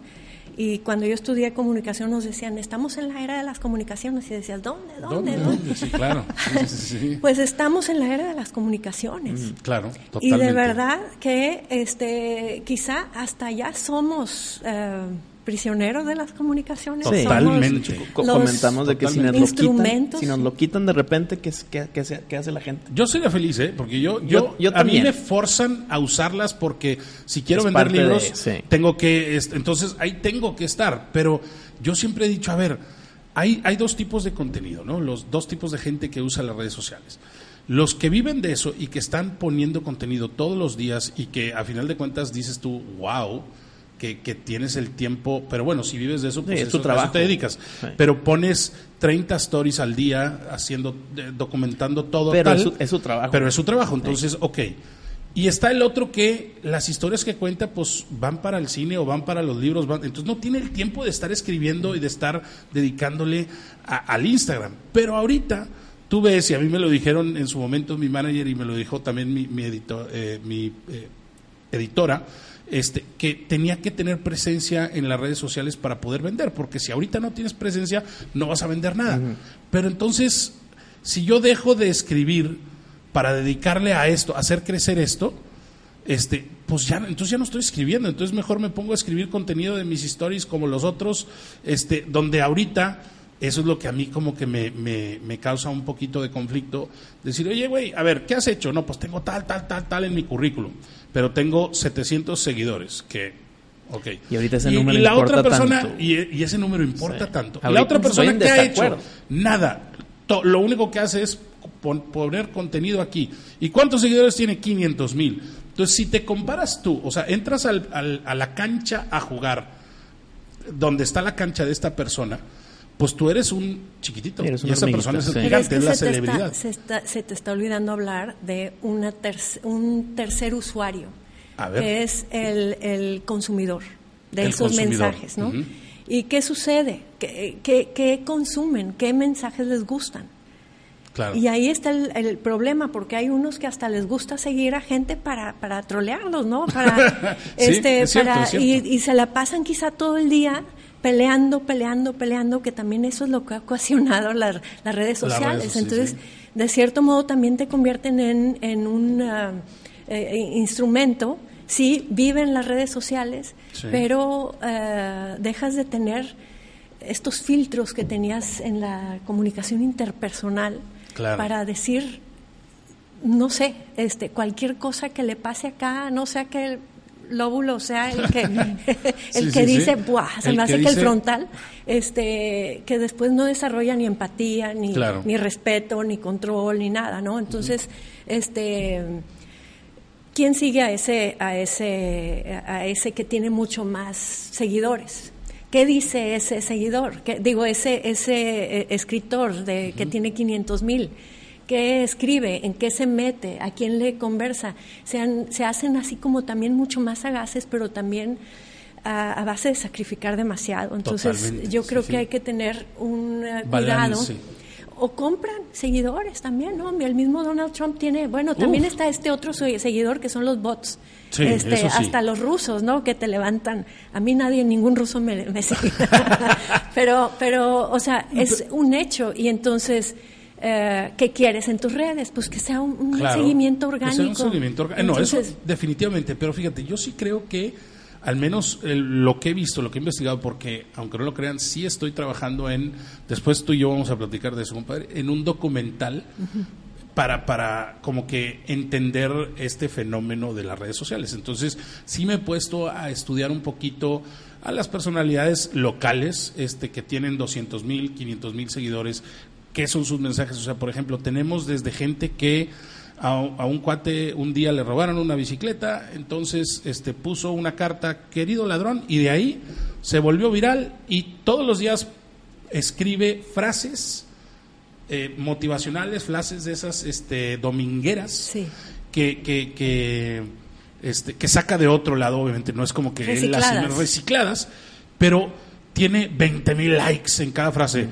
y cuando yo estudié comunicación nos decían, estamos en la era de las comunicaciones. Y decías, ¿dónde? ¿Dónde? ¿Dónde? Sí, claro. pues estamos en la era de las comunicaciones. claro, totalmente. Y de verdad que este, quizá hasta ya somos... Eh, prisioneros de las comunicaciones. Totalmente. Comentamos de que si nos, lo quitan, si nos lo quitan de repente, ¿qué, qué, hace, la gente? Yo sería feliz, ¿eh? Porque yo, yo, a mí me forzan a usarlas porque si quiero vender libros, tengo que, entonces ahí tengo que estar. Pero yo siempre he dicho, a ver, hay, hay dos tipos de contenido, ¿no? Los dos tipos de gente que usa las redes sociales. Los que viven de eso y que están poniendo contenido todos los días y que a final de cuentas dices tú, wow, que, tienes el tiempo, pero bueno, si vives de eso, pues es tu trabajo. te dedicas. Pero pones 30 stories al día haciendo, documentando todo. Pero es, su, trabajo. Pero es su trabajo, entonces, ok. Y está el otro que las historias que cuenta pues van para el cine o van para los libros, entonces no tiene el tiempo de estar escribiendo y de estar dedicándole al Instagram. Pero ahorita tú ves, y a mí me lo dijeron en su momento mi manager y me lo dijo también mi, mi, eh, mi eh, editora, este, que tenía que tener presencia en las redes sociales para poder vender, porque si ahorita no tienes presencia, no vas a vender nada. Pero entonces, Si yo dejo de escribir para dedicarle a esto, a hacer crecer esto, este, pues ya, entonces ya no estoy escribiendo, entonces mejor me pongo a escribir contenido de mis stories como los otros, este, donde ahorita eso es lo que a mí como que me, me, me causa un poquito de conflicto. Decir, oye, güey, a ver, ¿qué has hecho? No, pues tengo tal, tal, tal, tal en mi currículum, pero tengo 700 seguidores, que, ok. Y ahorita ese número y, la otra persona, Y, ese número importa tanto. Y la otra persona, ¿qué ha hecho? Nada. lo único que hace es poner contenido aquí. ¿Y cuántos seguidores tiene? 500 mil. Entonces, si te comparas tú, o sea, entras al, al, a la cancha a jugar, donde está la cancha de esta persona, pues tú eres un chiquitito y esa persona es el gigante, es, la celebridad. se, te está olvidando hablar de una un tercer usuario, que es el, consumidor de esos mensajes, ¿no? ¿Y qué sucede? ¿Qué, ¿Qué, consumen? ¿Qué mensajes les gustan? Y ahí está el, problema, porque hay unos que hasta les gusta seguir a gente para, para trolearlos, ¿no? Para, este, para, y, y, se la pasan quizá todo el día peleando, peleando, peleando, que también eso es lo que ha ocasionado las redes sociales. Entonces, de cierto modo, también te convierten en, un uh, eh, instrumento. Sí, viven las redes sociales, pero uh, dejas de tener estos filtros que tenías en la comunicación interpersonal para decir, no sé, este, cualquier cosa que le pase acá, no sé que lóbulo, o sea, el que, el que dice, Buah, se me hace que el frontal, este, que después no desarrolla ni empatía, ni, ni respeto, ni control, ni nada, ¿no? Entonces, este, ¿quién sigue a ese, a ese, a ese que tiene mucho más seguidores? ¿Qué dice ese seguidor? ¿Qué, digo, ese, ese eh, escritor de, que tiene 500 mil qué escribe, en qué se mete, a quién le conversa. Se, se hacen así como también mucho más sagaces, pero también a, base de sacrificar demasiado. Entonces yo creo que hay que tener un eh, cuidado. O compran seguidores también, ¿no? El mismo Donald Trump tiene, bueno, también está este otro seguidor que son los bots. este, Hasta los rusos, ¿no? Que te levantan. A mí nadie, ningún ruso me, me sigue. pero, pero, o sea, es un hecho. Y entonces eh, ¿qué quieres en tus redes? Pues que sea un, seguimiento orgánico. Que sea un seguimiento orgánico. No, eso definitivamente, pero fíjate, yo sí creo que al menos lo que he visto, lo que he investigado, porque aunque no lo crean, sí estoy trabajando en, después tú y yo vamos a platicar de eso, compadre, en un documental para, para como que entender este fenómeno de las redes sociales. Entonces, sí me he puesto a estudiar un poquito a las personalidades locales este, que tienen 200 mil, 500 mil seguidores, qué son sus mensajes. O sea, por ejemplo, tenemos desde gente que a, un cuate un día le robaron una bicicleta, entonces este, puso una carta, querido ladrón, y de ahí se volvió viral y todos los días escribe frases eh, motivacionales, frases de esas este, domingueras que, que, que, este, que saca de otro lado, obviamente, no es como que él las recicladas, pero tiene 20 mil likes en cada frase.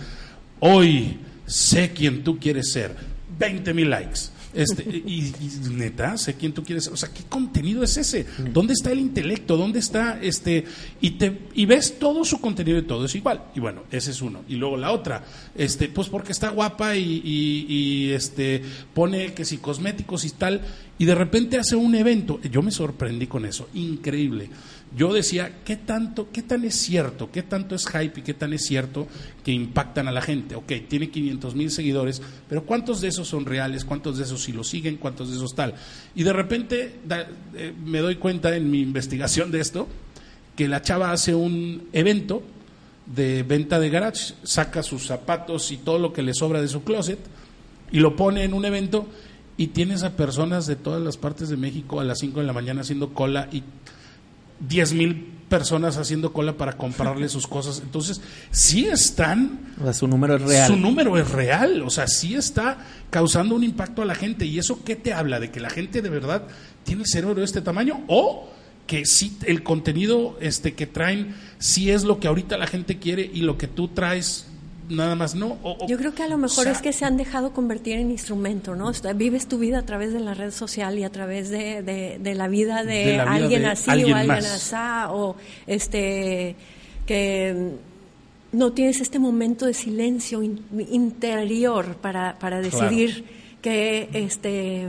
Hoy sé quién tú quieres ser. 20 mil likes. Este, y, neta, sé quién tú quieres ser. O sea, ¿qué contenido es ese? ¿Dónde está el intelecto? ¿Dónde está este? Y te y ves todo su contenido y todo es igual. Y bueno, ese es uno. Y luego la otra, este, pues porque está guapa y, y este pone que si cosméticos y tal, y de repente hace un evento. Yo me sorprendí con eso, increíble yo decía, ¿qué tanto, qué tan es cierto, qué tanto es hype y qué tan es cierto que impactan a la gente? Ok, tiene 500 mil seguidores, pero ¿cuántos de esos son reales? ¿Cuántos de esos sí lo siguen? ¿Cuántos de esos tal? Y de repente eh, me doy cuenta en mi investigación de esto, que la chava hace un evento de venta de garage, saca sus zapatos y todo lo que le sobra de su closet y lo pone en un evento y tienes a personas de todas las partes de México a las 5 de la mañana haciendo cola y 10 mil personas haciendo cola para comprarle sus cosas. Entonces, sí están... O sea, su número es real. Su número es real, o sea, sí está causando un impacto a la gente. ¿Y eso qué te habla? ¿De que la gente de verdad tiene el cerebro de este tamaño? ¿O que sí el contenido este, que traen sí es lo que ahorita la gente quiere y lo que tú traes nada más no. Yo creo que a lo mejor es que se han dejado convertir en instrumento, ¿no? vives tu vida a través de la red social y a través de, de, la vida de, alguien así o alguien así, o este, que no tienes este momento de silencio interior para, para decidir que este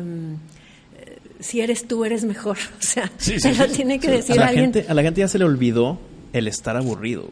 si eres tú eres mejor. O sea, sí, tiene que decir a la Gente, a la gente ya se le olvidó el estar aburrido.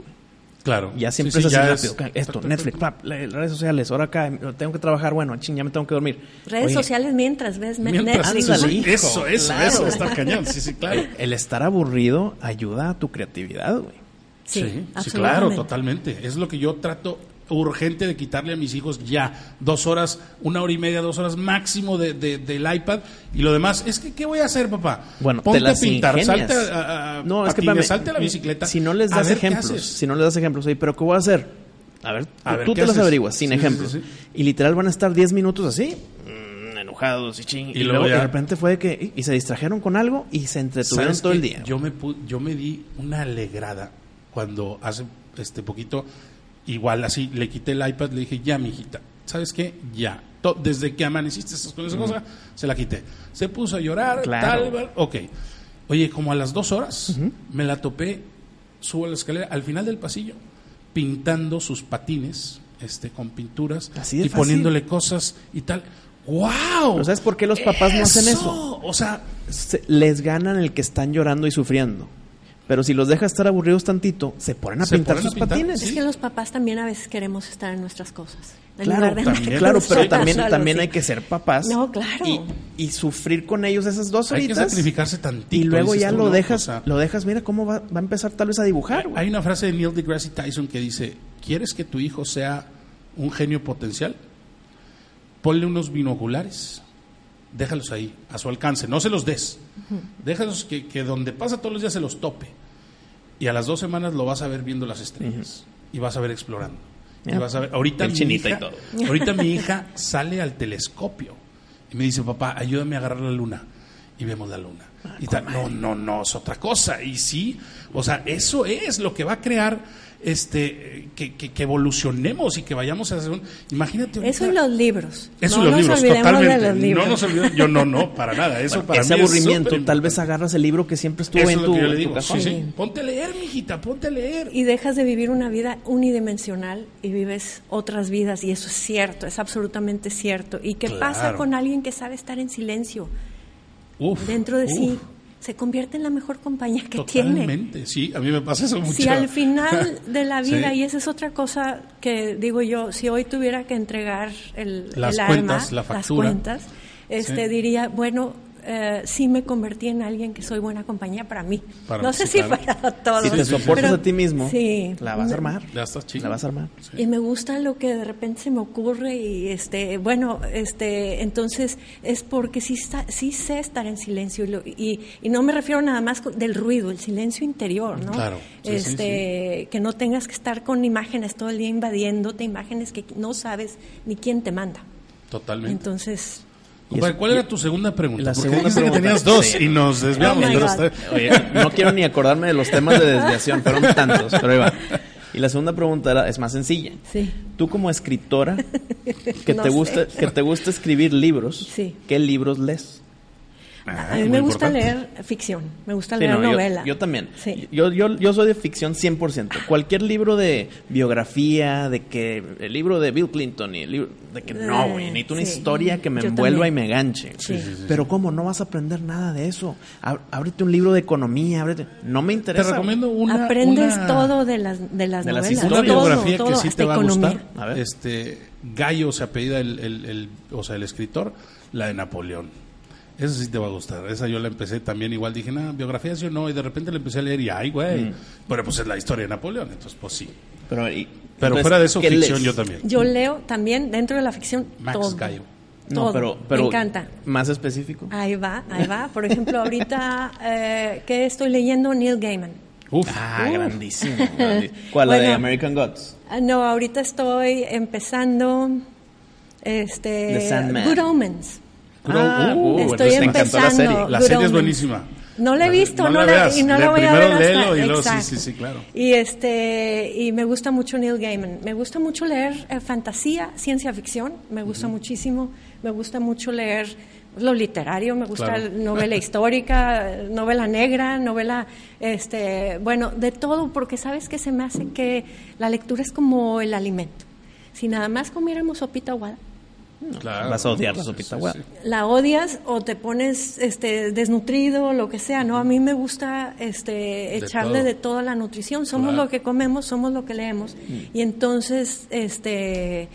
Claro. Ya siempre es así rápido. Esto, Netflix, pap, redes sociales, ahora acá, tengo que trabajar, bueno, ching, ya me tengo que dormir. Redes sociales mientras ves Netflix. eso, eso, eso, está cañón. Sí, sí, claro. El, estar aburrido ayuda a tu creatividad, güey. Sí, sí, claro, totalmente. Es lo que yo trato urgente de quitarle a mis hijos ya dos horas, una hora y media, dos horas máximo de, del iPad y lo demás es que ¿qué voy a hacer papá? Bueno, Ponte a pintar, salte a, no, es que salte a la bicicleta. Si no les das ejemplos, si no les das ejemplos, pero ¿qué voy a hacer? A ver, tú te los averiguas sin ejemplos. y literal van a estar 10 minutos así, mm, enojados y ching. Y, luego de repente fue que. Y se distrajeron con algo y se entretuvieron todo el día. Yo me, yo me di una alegrada cuando hace este poquito igual así, le quité el iPad, le dije, ya, mijita, ¿sabes qué? Ya. Desde que amaneciste con esa cosa, se la quité. Se puso a llorar, tal, ok. Oye, como a las dos horas, me la topé, subo a la escalera, al final del pasillo, pintando sus patines este, con pinturas y poniéndole cosas y tal. ¡Wow! ¿Sabes por qué los papás no hacen eso? O sea, les ganan el que están llorando y sufriendo. Pero si los dejas estar aburridos tantito, se ponen a pintar sus patines. Es que los papás también a veces queremos estar en nuestras cosas. claro, claro pero también, también hay que ser papás. No, claro. Y, sufrir con ellos esas dos horitas. Hay que sacrificarse tantito. Y luego ya lo dejas, lo dejas, mira cómo va, va, a empezar tal vez a dibujar. Hay una frase de Neil deGrasse Tyson que dice, ¿quieres que tu hijo sea un genio potencial? Ponle unos binoculares déjalos ahí, a su alcance, no se los des. Déjalos que, que, donde pasa todos los días se los tope. Y a las dos semanas lo vas a ver viendo las estrellas y vas a ver explorando. Y vas a ver, ahorita, mi hija, ahorita mi hija sale al telescopio y me dice, papá, ayúdame a agarrar la luna. Y vemos la luna. Ah, y tal, no, no, no, es otra cosa. Y sí, o sea, eso es lo que va a crear este que, que, evolucionemos y que vayamos a hacer un... Imagínate... Eso y los libros. Eso no y los libros, totalmente. No nos olvidemos, yo no, no, para nada. Eso para ese aburrimiento, tal vez agarras el libro que siempre estuvo en tu, digo. Sí, sí. Ponte a leer, mijita, ponte a leer. Y dejas de vivir una vida unidimensional y vives otras vidas y eso es cierto, es absolutamente cierto. ¿Y qué pasa con alguien que sabe estar en silencio? Uf, dentro de sí se convierte en la mejor compañía que tiene. Totalmente, sí, a mí me pasa eso mucho. Si al final de la vida, y esa es otra cosa que digo yo, si hoy tuviera que entregar el, las cuentas, la factura, las cuentas, este, diría, bueno, eh, sí me convertí en alguien que soy buena compañía para mí. no sé si para todos. Si te soportas a ti mismo, la vas a armar. Ya estás La vas a armar. Y me gusta lo que de repente se me ocurre y este, bueno, este, entonces es porque sí, está, sí sé estar en silencio y, y, no me refiero nada más del ruido, el silencio interior, ¿no? Claro. este, que no tengas que estar con imágenes todo el día invadiéndote, imágenes que no sabes ni quién te manda. Totalmente. Entonces, ¿Cuál era tu segunda pregunta? La segunda pregunta, que tenías dos y nos desviamos. Oh no quiero ni acordarme de los temas de desviación, fueron tantos, pero va. Y la segunda pregunta era, es más sencilla. Sí. Tú como escritora, que, te, gusta, que te gusta escribir libros, ¿qué libros lees? A mí me gusta leer ficción, me gusta leer novela. Yo, también. Yo, yo, yo soy de ficción 100%. Cualquier libro de biografía, de que el libro de Bill Clinton, y el libro de que no, güey, necesito una historia que me envuelva y me ganche. Pero ¿cómo? No vas a aprender nada de eso. Ábrete un libro de economía, ábrete. No me interesa. Te recomiendo una... Aprendes todo de las, de las novelas. Una biografía que sí te va a gustar. Este, Gallo se apellida el, el, el, o sea, el escritor, la de Napoleón. Esa sí te va a gustar. Esa yo la empecé también igual. Dije, nada, biografía sí o no. Y de repente la empecé a leer y, ay, güey. Mm. Pero pues es la historia de Napoleón. Entonces, pues sí. Pero, pero fuera de eso, ficción yo también. Yo leo también dentro de la ficción Max todo. Gallo. No, pero, pero, Me encanta. Más específico. Ahí va, ahí va. Por ejemplo, ahorita, eh, ¿qué estoy leyendo? Neil Gaiman. Uf. Ah, grandísimo. ¿Cuál? ¿La de American Gods? Ah, no, ahorita estoy empezando este, Good Omens. Ah, uh, estoy empezando. La serie, la serie es buenísima. No la he visto, no, la, y no la voy a ver hasta, y luego, sí, sí, sí, claro. Y este y me gusta mucho Neil Gaiman. Me gusta mucho leer eh, fantasía, ciencia ficción, me gusta muchísimo. Me gusta mucho leer lo literario, me gusta novela histórica, novela negra, novela, este, bueno, de todo, porque sabes que se me hace que la lectura es como el alimento. Si nada más comiéramos sopita aguada, Vas a odiar la sopita. La odias o te pones este desnutrido, lo que sea, ¿no? A mí me gusta este echarle de toda la nutrición. Somos lo que comemos, somos lo que leemos. Mm. Y entonces, este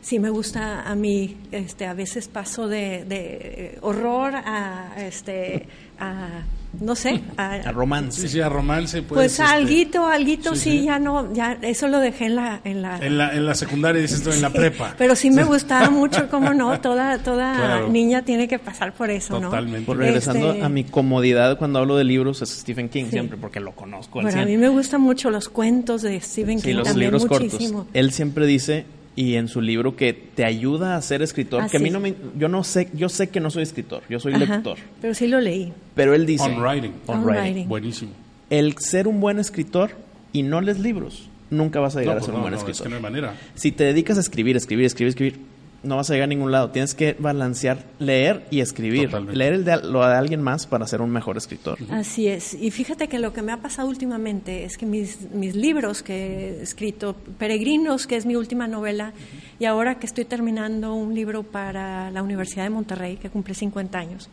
sí me gusta a mí, este, a veces paso de, de horror a, este, a no sé, a, romance. Sí, sí, a romance. Pues, pues este, alguito, alguito, sí, ya no, ya eso lo dejé en la... En la, en la, en la secundaria, dices tú, en la prepa. Pero sí me gustaba mucho, cómo no, toda, toda niña tiene que pasar por eso, Totalmente. Por regresando este, a mi comodidad cuando hablo de libros es Stephen King siempre, porque lo conozco. Bueno, a mí me gustan mucho los cuentos de Stephen King, los también libros muchísimo. cortos. Él siempre dice y en su libro que te ayuda a ser escritor, que a mí no me, yo no sé, yo sé que no soy escritor, yo soy lector. Pero sí lo leí. Pero él dice, on writing, on, writing. buenísimo. El ser un buen escritor y no lees libros, nunca vas a llegar a ser un buen escritor. Es que no hay manera. Si te dedicas a escribir, escribir, escribir, escribir, no vas a llegar a ningún lado. Tienes que balancear leer y escribir. Leer el de, lo de alguien más para ser un mejor escritor. Así es. Y fíjate que lo que me ha pasado últimamente es que mis, mis libros que he escrito, Peregrinos, que es mi última novela, y ahora que estoy terminando un libro para la Universidad de Monterrey, que cumple 50 años,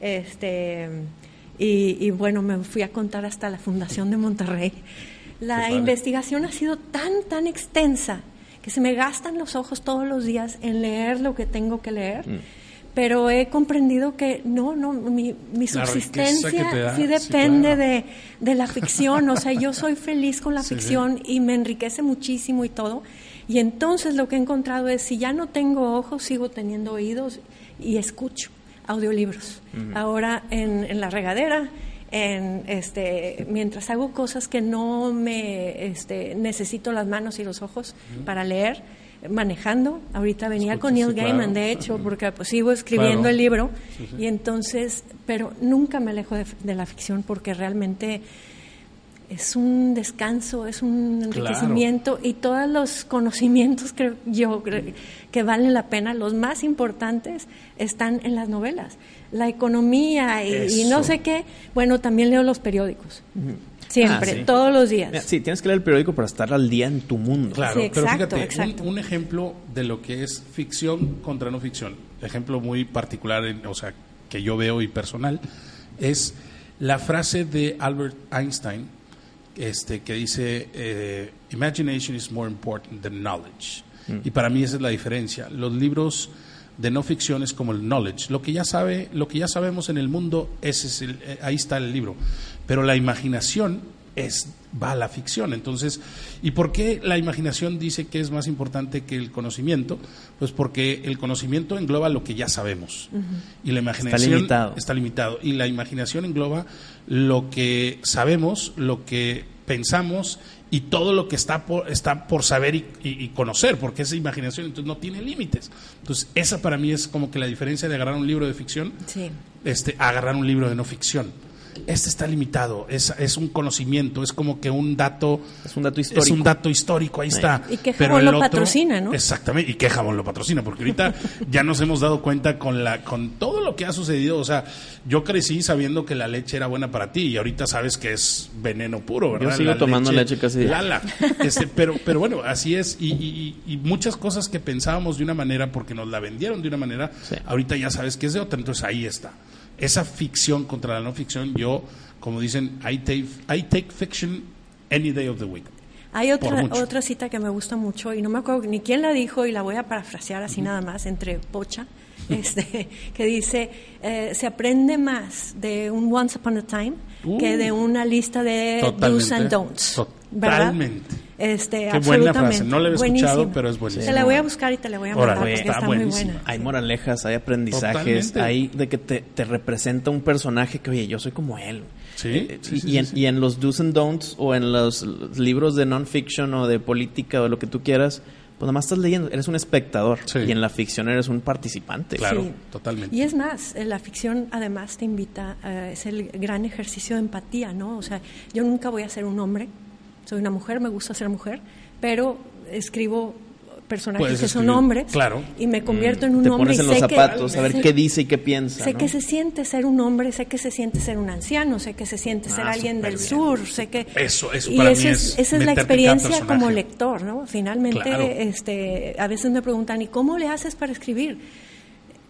este, y, y bueno, me fui a contar hasta la Fundación de Monterrey. La investigación ha sido tan, tan extensa que se me gastan los ojos todos los días en leer lo que tengo que leer. Mm. Pero he comprendido que no, no, mi, mi subsistencia sí depende de, de, la ficción. O sea, yo soy feliz con la ficción y me enriquece muchísimo y todo. Y entonces lo que he encontrado es, si ya no tengo ojos, sigo teniendo oídos y escucho audiolibros. Ahora en, en la regadera en, este, mientras hago cosas que no me este, necesito las manos y los ojos para leer, manejando. Ahorita venía con Neil Gaiman, de hecho, porque pues sigo escribiendo el libro. Y entonces, pero nunca me alejo de, la ficción porque realmente es un descanso, es un enriquecimiento y todos los conocimientos que yo que valen la pena, los más importantes, están en las novelas la economía y, no sé qué, bueno, también leo los periódicos. Siempre, ah, todos los días. sí, tienes que leer el periódico para estar al día en tu mundo. Claro, pero fíjate, Un, ejemplo de lo que es ficción contra no ficción, ejemplo muy particular, o sea, que yo veo y personal, es la frase de Albert Einstein, este, que dice, eh, Imagination is more important than knowledge. Mm. Y para mí esa es la diferencia. Los libros de no ficción es como el knowledge. Lo que ya sabe, lo que ya sabemos en el mundo, ese es el, eh, ahí está el libro. Pero la imaginación es va a la ficción. Entonces, ¿y por qué la imaginación dice que es más importante que el conocimiento? Pues porque el conocimiento engloba lo que ya sabemos. Y la imaginación está limitado. está limitado. Y la imaginación engloba lo que sabemos, lo que pensamos y todo lo que está por, está por saber y, conocer, porque esa imaginación entonces no tiene límites. Entonces, esa para mí es como que la diferencia de agarrar un libro de ficción este, a agarrar un libro de no ficción este está limitado, es, es un conocimiento, es como que un dato. Es un dato histórico. Es un dato histórico, ahí está. Y que Jabón lo patrocina, ¿no? Exactamente, y que Jabón lo patrocina, porque ahorita ya nos hemos dado cuenta con, la, con todo lo que ha sucedido. O sea, yo crecí sabiendo que la leche era buena para ti y ahorita sabes que es veneno puro, ¿verdad? Yo sigo tomando leche, casi. Lala. Este, pero, pero bueno, así es. Y, y, muchas cosas que pensábamos de una manera porque nos la vendieron de una manera, ahorita ya sabes que es de otra, entonces ahí está esa ficción contra la no ficción, yo, como dicen, I take, I take fiction any day of the week. Hay otra, otra cita que me gusta mucho y no me acuerdo ni quién la dijo y la voy a parafrasear así nada más, entre pocha, este, que dice, eh, se aprende más de un Once Upon a Time que de uh. una lista de do's and don'ts. Totalmente. Este, Qué buena frase. No la he escuchado, pero es buenísima. Te la voy a buscar y te la voy a mandar porque está, muy buena. Hay moralejas, hay aprendizajes, hay de que te, te, representa un personaje que, oye, yo soy como él. Sí, eh, y, en, y, en, los do's and don'ts o en los libros de non-fiction o de política o lo que tú quieras, pues nada más estás leyendo, eres un espectador y en la ficción eres un participante. Claro, totalmente. Y es más, la ficción además te invita, a es el gran ejercicio de empatía, ¿no? O sea, yo nunca voy a ser un hombre, soy una mujer, me gusta ser mujer, pero escribo personajes que son hombres claro. y me convierto en un hombre. Pones en los zapatos a ver qué dice y qué piensa. Sé que se siente ser un hombre, sé que se siente ser un anciano, sé que se siente ser ah, alguien del sur, sé que eso, eso para mí es, esa es la experiencia como lector, ¿no? Finalmente, este, a veces me preguntan y cómo le haces para escribir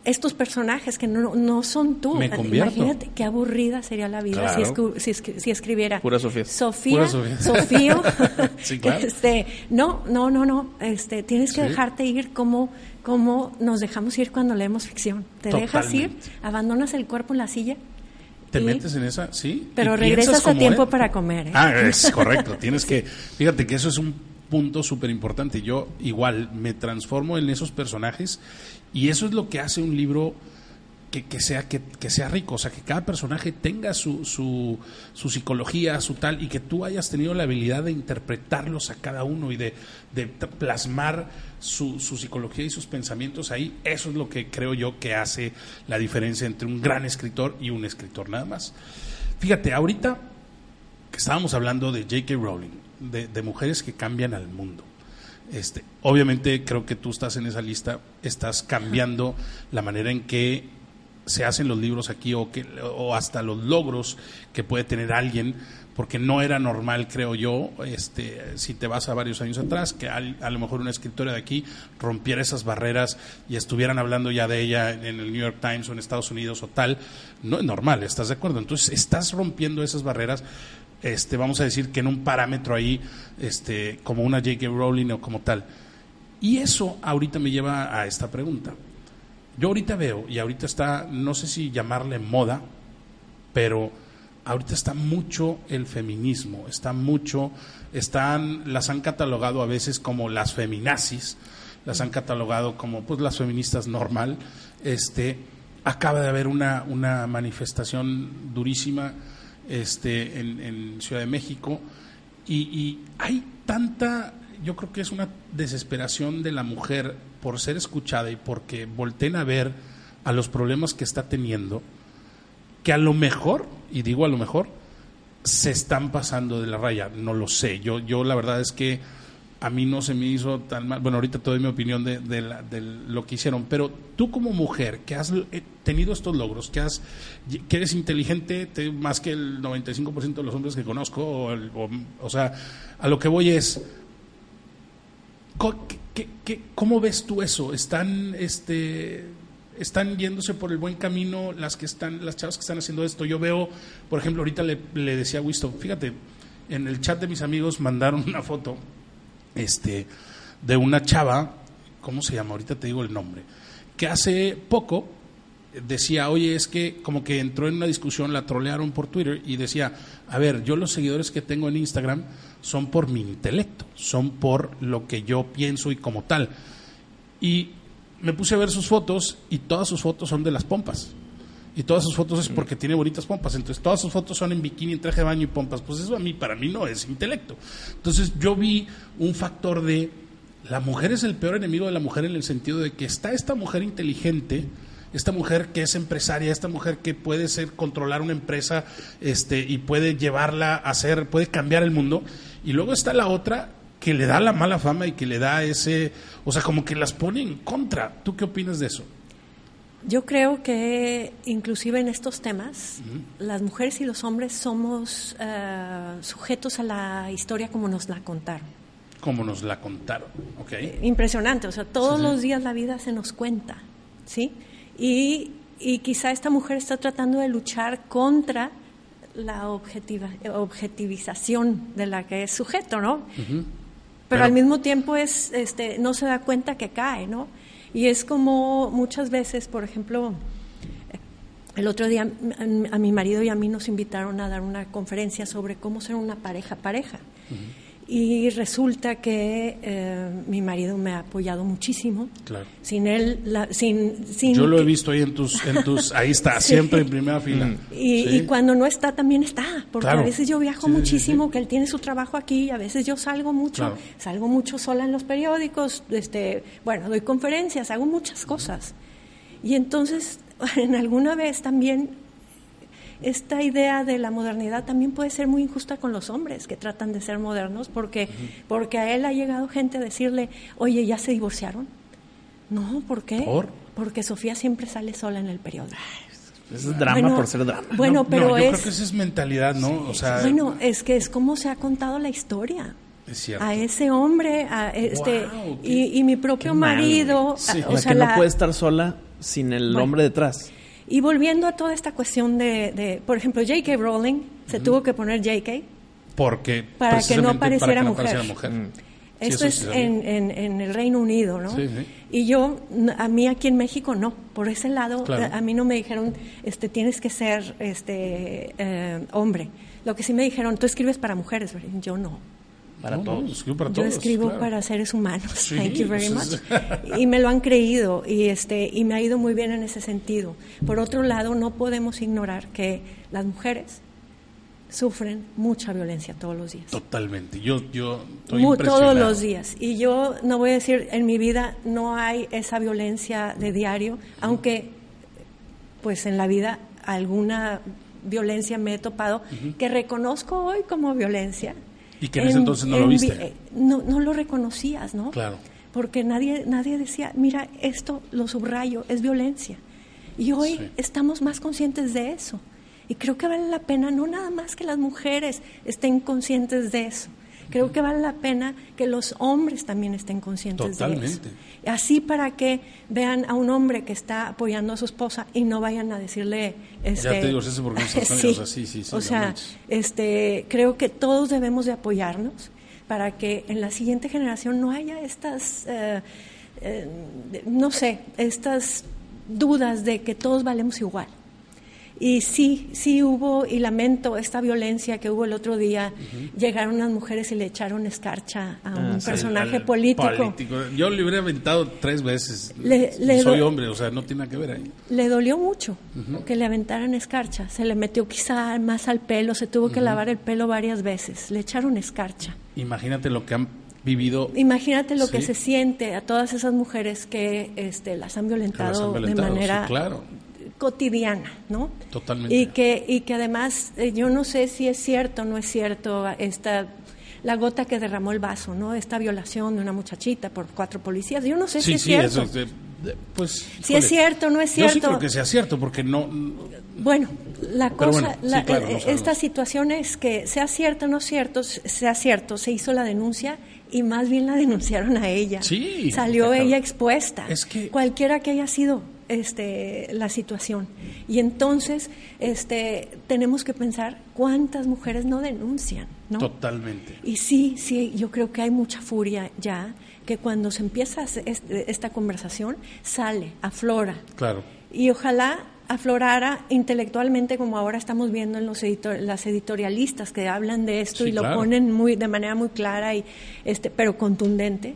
estos personajes que no, no son tú. Imagínate qué aburrida sería la vida si, si, escribiera. Pura Sofía. Sofía. Sofía. este, no, no, no, no. Este, tienes que dejarte ir como, como nos dejamos ir cuando leemos ficción. Te dejas ir, abandonas el cuerpo en la silla. Te metes en esa, sí. Pero regresas a tiempo para comer. ¿eh? Ah, es correcto. tienes que, fíjate que eso es un punto súper importante. Yo igual me transformo en esos personajes y eso es lo que hace un libro que, que sea, que, que, sea rico, o sea, que cada personaje tenga su, su, su, psicología, su tal, y que tú hayas tenido la habilidad de interpretarlos a cada uno y de, de plasmar su, su, psicología y sus pensamientos ahí. Eso es lo que creo yo que hace la diferencia entre un gran escritor y un escritor nada más. Fíjate, ahorita que estábamos hablando de J.K. Rowling, de, de mujeres que cambian al mundo. Este, obviamente creo que tú estás en esa lista, estás cambiando la manera en que se hacen los libros aquí o, que, o hasta los logros que puede tener alguien, porque no era normal, creo yo, este, si te vas a varios años atrás, que a, lo mejor una escritora de aquí rompiera esas barreras y estuvieran hablando ya de ella en el New York Times o en Estados Unidos o tal. No es normal, ¿estás de acuerdo? Entonces, estás rompiendo esas barreras este, vamos a decir que en un parámetro ahí, este, como una J.K. Rowling o como tal. Y eso ahorita me lleva a esta pregunta. Yo ahorita veo, y ahorita está, no sé si llamarle moda, pero ahorita está mucho el feminismo, está mucho, están, las han catalogado a veces como las feminazis, las han catalogado como pues las feministas normal. Este, acaba de haber una, una manifestación durísima este, en, Ciudad de México, y, hay tanta, yo creo que es una desesperación de la mujer por ser escuchada y porque volteen a ver a los problemas que está teniendo, que a lo mejor, y digo a lo mejor, se están pasando de la raya, no lo sé, yo, yo la verdad es que a mí no se me hizo tan mal. Bueno, ahorita te doy mi opinión de, lo que hicieron, pero tú como mujer que has eh, tenido estos logros, que, has, que eres inteligente más que el 95% de los hombres que conozco, o, o, sea, a lo que voy es, ¿cómo ves tú eso? ¿Están, este, están yéndose por el buen camino las que están, las chavas que están haciendo esto? Yo veo, por ejemplo, ahorita le, decía a fíjate, en el chat de mis amigos mandaron una foto este, de una chava, ¿cómo se llama? Ahorita te digo el nombre, que hace poco decía, oye, es que como que entró en una discusión, la trolearon por Twitter y decía, a ver, yo los seguidores que tengo en Instagram son por mi intelecto, son por lo que yo pienso y como tal. Y me puse a ver sus fotos y todas sus fotos son de las pompas y todas sus fotos es porque tiene bonitas pompas. Entonces, todas sus fotos son en bikini, en traje de baño y pompas. Pues eso a mí, para mí no es intelecto. Entonces, yo vi un factor de la mujer es el peor enemigo de la mujer en el sentido de que está esta mujer inteligente, esta mujer que es empresaria, esta mujer que puede ser controlar una empresa, este, y puede llevarla a ser, puede cambiar el mundo, y luego está la otra que le da la mala fama y que le da ese, o sea, como que las pone en contra. ¿Tú qué opinas de eso? Yo creo que inclusive en estos temas, las mujeres y los hombres somos eh, sujetos a la historia como nos la contaron. Como nos la contaron, ok. Eh, impresionante, o sea, todos los días la vida se nos cuenta, ¿sí? Y, y quizá esta mujer está tratando de luchar contra la objetiva, objetivización de la que es sujeto, ¿no? Pero, Pero, al mismo tiempo es, este, no se da cuenta que cae, ¿no? Y es como muchas veces, por ejemplo, el otro día a mi marido y a mí nos invitaron a dar una conferencia sobre cómo ser una pareja pareja. Y resulta que eh, mi marido me ha apoyado muchísimo. Claro. Sin él, sin, sin, Yo lo he visto ahí en tus, en tus ahí está, siempre en primera fila. Mm. Y, cuando no está, también está. Porque a veces yo viajo muchísimo, que él tiene su trabajo aquí, a veces yo salgo mucho, salgo mucho sola en los periódicos, este, bueno, doy conferencias, hago muchas cosas. Y entonces, en alguna vez también esta idea de la modernidad también puede ser muy injusta con los hombres que tratan de ser modernos porque, porque a él ha llegado gente a decirle, oye, ¿ya se divorciaron? No, ¿por qué? Porque Sofía siempre sale sola en el periodo. Eso es drama por ser drama. Bueno, pero yo es, creo que esa es mentalidad, ¿no? O sea, bueno, es que es como se ha contado la historia. Es cierto. A ese hombre, a este y, mi propio marido, o sea, que no puede estar sola sin el hombre detrás. Y volviendo a toda esta cuestión de, por ejemplo, J.K. Rowling se tuvo que poner J.K. Porque para que no pareciera mujer. Mm. Esto es en, en, el Reino Unido, ¿no? Y yo, a mí aquí en México no, por ese lado, a mí no me dijeron, este, tienes que ser este eh, hombre. Lo que sí me dijeron, tú escribes para mujeres, yo no. Para todos. yo escribo para seres humanos. Thank you very much. y me lo han creído y este y me ha ido muy bien en ese sentido. Por otro lado, no podemos ignorar que las mujeres sufren mucha violencia todos los días. Totalmente. Yo, yo estoy Muy, Todos los días. Y yo no voy a decir, en mi vida no hay esa violencia de diario, aunque pues en la vida alguna violencia me he topado que reconozco hoy como violencia. Y que en, ese entonces no lo viste. Eh, no, no lo reconocías, ¿no? Claro. Porque nadie, nadie decía, mira, esto lo subrayo, es violencia. Y hoy estamos más conscientes de eso. Y creo que vale la pena no nada más que las mujeres estén conscientes de eso. Creo que vale la pena que los hombres también estén conscientes de eso. Así para que vean a un hombre que está apoyando a su esposa y no vayan a decirle... Este, ya te digo, eso porque sí, o sea, sí, sí, o sea este, creo que todos debemos de apoyarnos para que en la siguiente generación no haya estas, eh, eh, no sé, estas dudas de que todos valemos igual. Y sí, sí hubo, y lamento esta violencia que hubo el otro día. Llegaron unas mujeres y le echaron escarcha a un ah, personaje político. Yo le hubiera aventado tres veces. soy hombre, o sea, no tiene nada que ver ahí. Le dolió mucho que le aventaran escarcha. Se le metió quizá más al pelo, se tuvo que lavar el pelo varias veces. Le echaron escarcha. Imagínate lo que han vivido. Imagínate lo que se siente a todas esas mujeres que este, las han violentado, de manera claro cotidiana, ¿no? Totalmente. Y que, y que además, eh, yo no sé si es cierto o no es cierto esta la gota que derramó el vaso, ¿no? Esta violación de una muchachita por cuatro policías. Yo no sé si es cierto. Eso, pues, si es cierto o no es cierto. Yo sí creo que sea cierto, porque no... Bueno, la cosa, eh, esta situación es que sea cierto o no cierto, sea cierto, se hizo la denuncia y más bien la denunciaron a ella. Sí. Salió ella expuesta. Es que... Cualquiera que haya sido este, la situación. Y entonces este, tenemos que pensar cuántas mujeres no denuncian. ¿no? Totalmente. Y sí, sí, yo creo que hay mucha furia ya, que cuando se empieza esta conversación sale, aflora. Claro. Y ojalá aflorara intelectualmente como ahora estamos viendo en los las editorialistas que hablan de esto y lo ponen muy de manera muy clara y este pero contundente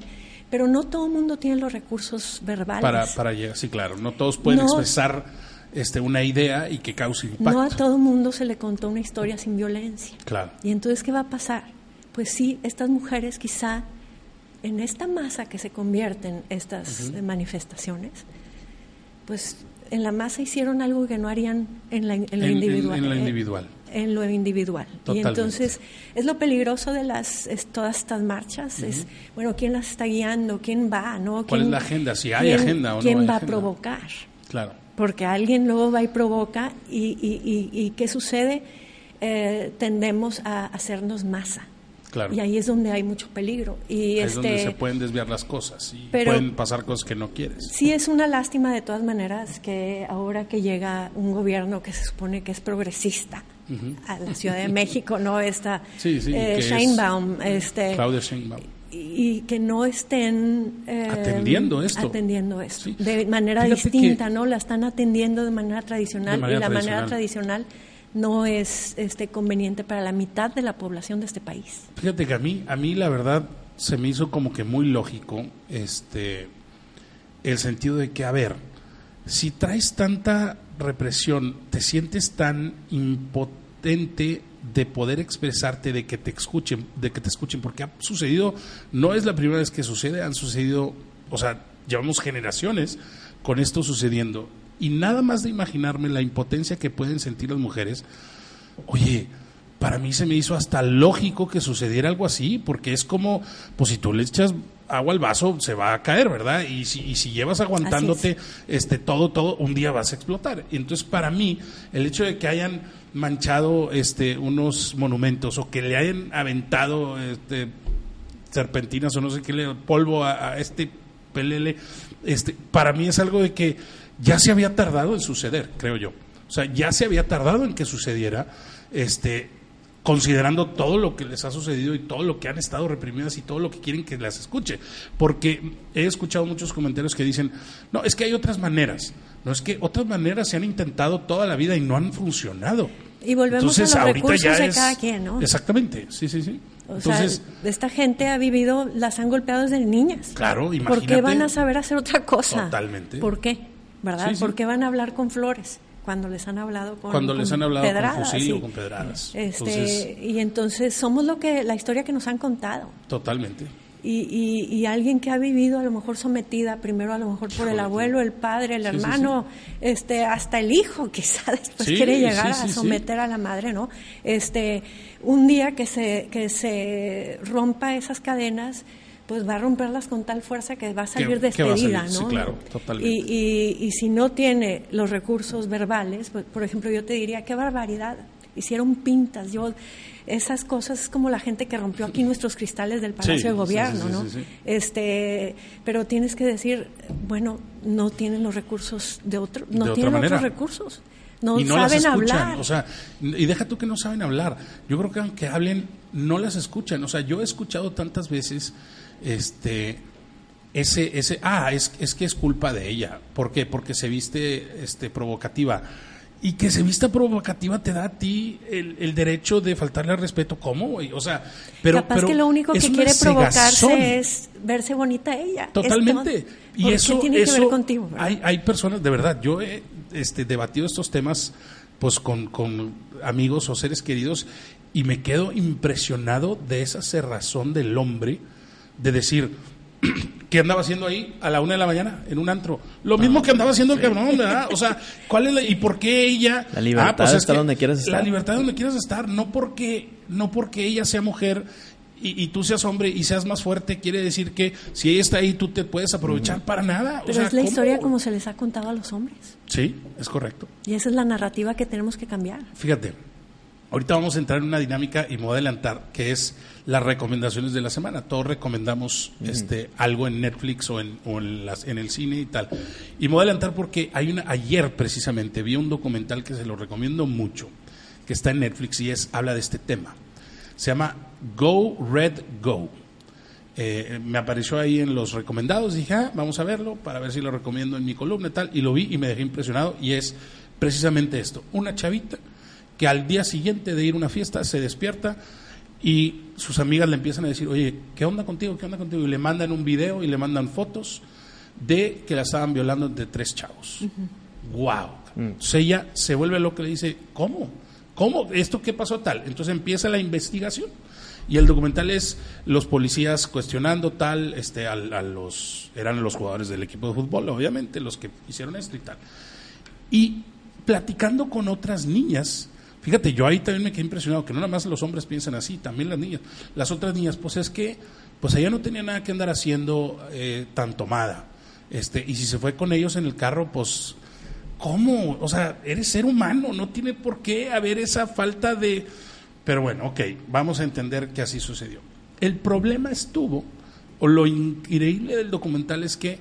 pero no todo el mundo tiene los recursos verbales. Para, para llegar, sí, claro, no todos pueden expresar este, una idea y que cause impacto. No a todo el mundo se le contó una historia sin violencia. Claro. Y entonces, ¿qué va a pasar? Pues sí, estas mujeres quizá en esta masa que se convierten estas manifestaciones, pues en la masa hicieron algo que no harían en la, individual. En, la individual. En, lo individual. Y entonces es lo peligroso de las todas estas marchas, es, bueno, ¿quién las está guiando? ¿Quién va? ¿no? ¿Cuál es la agenda? Si hay agenda o no ¿Quién va a provocar? Claro. Porque alguien luego va y provoca y, y, y, ¿qué sucede? Eh, tendemos a hacernos masa. Y ahí es donde hay mucho peligro. Y es donde este se pueden desviar las cosas y pueden pasar cosas que no quieres. Sí, es una lástima de todas maneras que ahora que llega un gobierno que se supone que es progresista a la Ciudad de México, ¿no? Esta sí, sí, eh, Sheinbaum, este, Claudia Sheinbaum. Y, que no estén eh, atendiendo esto. Atendiendo esto. De manera distinta, ¿no? La están atendiendo de manera tradicional y la manera tradicional no es este conveniente para la mitad de la población de este país. Fíjate que a mí, a mí la verdad se me hizo como que muy lógico este el sentido de que, a ver, si traes tanta represión, te sientes tan impotente de poder expresarte, de que te escuchen, de que te escuchen, porque ha sucedido, no es la primera vez que sucede, han sucedido, o sea, llevamos generaciones con esto sucediendo. Y nada más de imaginarme la impotencia que pueden sentir las mujeres, oye, para mí se me hizo hasta lógico que sucediera algo así, porque es como, pues si tú le echas agua al vaso, se va a caer, ¿verdad? Y si, y si llevas aguantándote este, todo, todo, un día vas a explotar. Y entonces, para mí, el hecho de que hayan manchado este, unos monumentos o que le hayan aventado este, serpentinas o no sé qué, le, polvo a, a este pelele, este, para mí es algo de que ya se había tardado en suceder, creo yo. O sea, ya se había tardado en que sucediera, este, considerando todo lo que les ha sucedido y todo lo que han estado reprimidas y todo lo que quieren que las escuche. Porque he escuchado muchos comentarios que dicen, no, es que hay otras maneras. No, es que otras maneras se han intentado toda la vida y no han funcionado. Y volvemos a los recursos de cada quien, ¿no? Exactamente, sí, sí, sí. Entonces, esta gente ha vivido, las han golpeado desde niñas. Claro, imagínate. ¿Por qué van a saber hacer otra cosa? Totalmente. ¿Por qué? ¿Verdad? ¿Por qué van a hablar con flores? Cuando les han hablado con cuando les han hablado pedradas, con fusil o con pedradas. Este, y entonces somos lo que la historia que nos han contado. Totalmente. Y, y, alguien que ha vivido a lo mejor sometida primero a lo mejor por el abuelo el padre el hermano este hasta el hijo quizá después quiere llegar a someter a la madre no este un día que se que se rompa esas cadenas pues va a romperlas con tal fuerza que va a salir despedida, ¿no? Sí, claro, totalmente. Y, y, si no tiene los recursos verbales, pues, por ejemplo, yo te diría, qué barbaridad, hicieron pintas, yo esas cosas es como la gente que rompió aquí nuestros cristales del Palacio de Gobierno, ¿no? Este, pero tienes que decir, bueno, no tienen los recursos de otro, no tienen otros recursos. No, y no saben las escuchan, hablar. O sea, y deja tú que no saben hablar. Yo creo que aunque hablen, no las escuchan. O sea, yo he escuchado tantas veces este ese ese ah es, es que es culpa de ella. ¿por qué? porque se viste este provocativa. Y que se vista provocativa te da a ti el, derecho de faltarle al respeto. ¿cómo? o sea pero capaz que lo único que quiere provocarse es verse bonita ella. Totalmente. y eso tiene que ver contigo hay, hay personas de verdad yo he este, debatido estos temas pues con, con amigos o seres queridos y me quedo impresionado de esa cerrazón del hombre de decir, ¿qué andaba haciendo ahí a la una de la mañana en un antro? Lo mismo que andaba haciendo el cabrón, ¿verdad? O sea, ¿cuál es la, y por qué ella? La libertad ah, pues donde quieras estar. La libertad donde quieras estar, no porque, no porque ella sea mujer y, tú seas hombre y seas más fuerte, quiere decir que si ella está ahí, tú te puedes aprovechar para nada. Pero es la historia como se les ha contado a los hombres. Sí, es correcto. Y esa es la narrativa que tenemos que cambiar. Fíjate, ahorita vamos a entrar en una dinámica y me voy a adelantar, que es las recomendaciones de la semana. Todos recomendamos este algo en Netflix o en, en, las, en el cine y tal. Y me voy a adelantar porque hay una ayer precisamente vi un documental que se lo recomiendo mucho, que está en Netflix y es habla de este tema. Se llama Go Red Go. Eh, me apareció ahí en los recomendados, dije, ah, vamos a verlo para ver si lo recomiendo en mi columna y tal, y lo vi y me dejé impresionado y es precisamente esto, una chavita que al día siguiente de ir a una fiesta se despierta y sus amigas le empiezan a decir, oye, ¿qué onda contigo? ¿Qué onda contigo? Y le mandan un video y le mandan fotos de que la estaban violando de tres chavos. ¡Wow! Mm. Entonces ella se vuelve loca y le dice, ¿cómo? ¿Cómo? ¿Esto qué pasó tal? Entonces empieza la investigación. Y el documental es los policías cuestionando tal, este, a, a, los, eran los jugadores del equipo de fútbol, obviamente, los que hicieron esto y tal. Y platicando con otras niñas Fíjate, yo ahí también me quedé impresionado, que no nada más los hombres piensan así, también las niñas. Las otras niñas, pues es que, pues ella no tenía nada que andar haciendo eh, tan tomada. Este, y si se fue con ellos en el carro, pues, ¿cómo? O sea, eres ser humano, no tiene por qué haber esa falta de... Pero bueno, ok, vamos a entender que así sucedió. El problema estuvo, o lo increíble del documental es que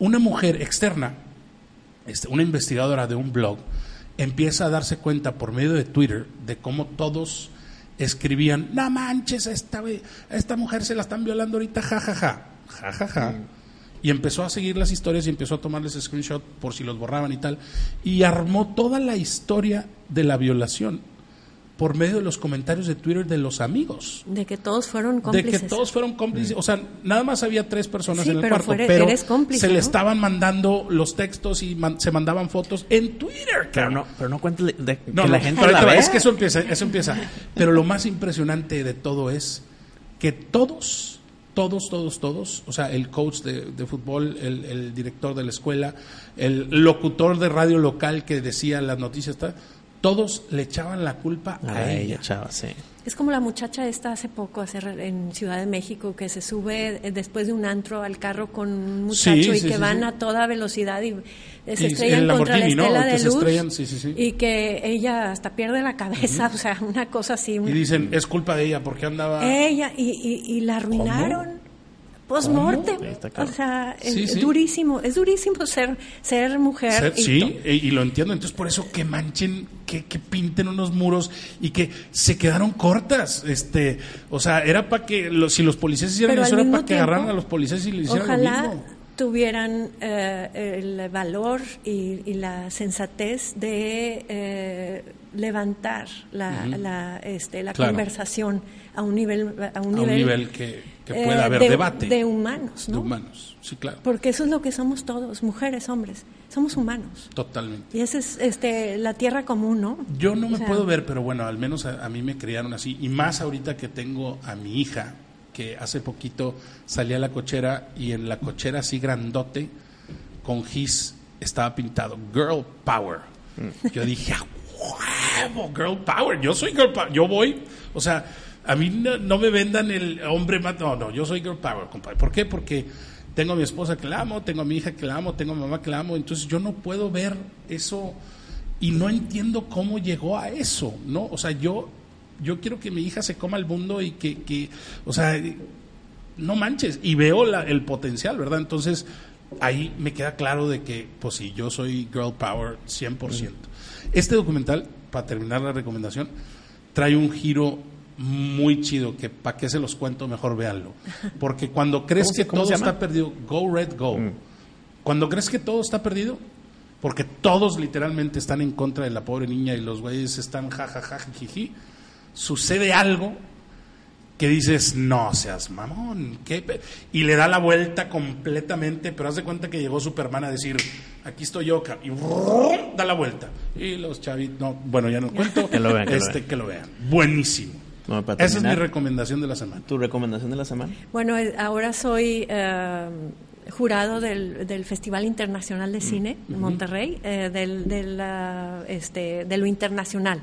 una mujer externa, este, una investigadora de un blog, empieza a darse cuenta por medio de Twitter de cómo todos escribían, no manches, esta, esta mujer se la están violando ahorita, jajaja, jajaja. Y empezó a seguir las historias y empezó a tomarles screenshot por si los borraban y tal. Y armó toda la historia de la violación por medio de los comentarios de Twitter de los amigos. De que todos fueron cómplices. De que todos fueron cómplices. O sea, nada más había tres personas en el cuarto, pero se le estaban mandando los textos y se mandaban fotos en Twitter. Pero no, pero no cuéntale de, que la gente la Es que eso empieza, eso empieza. Pero lo más impresionante de todo es que todos todos, todos, todos, o sea, el coach de, fútbol, el, director de la escuela, el locutor de radio local que decía las noticias, todos le echaban la culpa a, ella. Chava, sí. Es como la muchacha esta hace poco en Ciudad de México que se sube eh, después de un antro al carro con un muchacho y que van a toda velocidad y se estrellan contra la estela de luz y que ella hasta pierde la cabeza, o sea, una cosa así. Y dicen, es culpa de ella porque andaba... Ella, y, y, la arruinaron post-mortem. O sea, es durísimo, es durísimo ser, ser mujer. sí, y, lo entiendo. Entonces, por eso que manchen, que, que, pinten unos muros y que se quedaron cortas. este O sea, era para que, los, si los policías hicieran eso, era para que agarraran a los policías y le hicieran ojalá lo mismo. tuvieran eh, el valor y, la sensatez de eh, levantar la, la, este, la conversación a un nivel a un, nivel, que, pueda eh, haber debate. De humanos ¿no? de humanos sí claro. Porque eso es lo que somos todos mujeres hombres. Somos humanos. Totalmente. Y esa es este la tierra común no yo no me puedo ver pero bueno al menos a, mí me criaron así. Y más ahorita que tengo a mi hija que hace poquito salía a la cochera y en la cochera así grandote con gis estaba pintado girl power mm. yo dije girl power yo soy girl power yo voy o sea a mí no, me vendan el hombre más. No, no, yo soy girl power, compadre. ¿Por qué? Porque tengo a mi esposa que la amo, tengo a mi hija que la amo, tengo a mi mamá que la amo. Entonces yo no puedo ver eso y no entiendo cómo llegó a eso, ¿no? O sea, yo, yo quiero que mi hija se coma el mundo y que, que o sea, no manches. Y veo la, el potencial, ¿verdad? Entonces ahí me queda claro de que, pues sí, yo soy girl power 100%. Este documental, para terminar la recomendación, trae un giro muy chido, que para qué se los cuento, mejor véanlo. Porque cuando crees que todo está perdido, go red, go. Mm. Cuando crees que todo está perdido, porque todos literalmente están en contra de la pobre niña y los güeyes están jajaja, jiji, sucede algo que dices, no seas mamón, ¿qué? y le da la vuelta completamente, pero haz de cuenta que llegó Superman a decir, aquí estoy yo, y da la vuelta. Y los chavitos, no, bueno, ya no cuento, que lo vean, este, que lo vean. Buenísimo. Esa es mi recomendación de la semana. ¿Tu recomendación de la semana? Bueno, eh, ahora soy eh, jurado del, Festival Internacional de. Cine en Monterrey, eh, del, del, este, de lo internacional.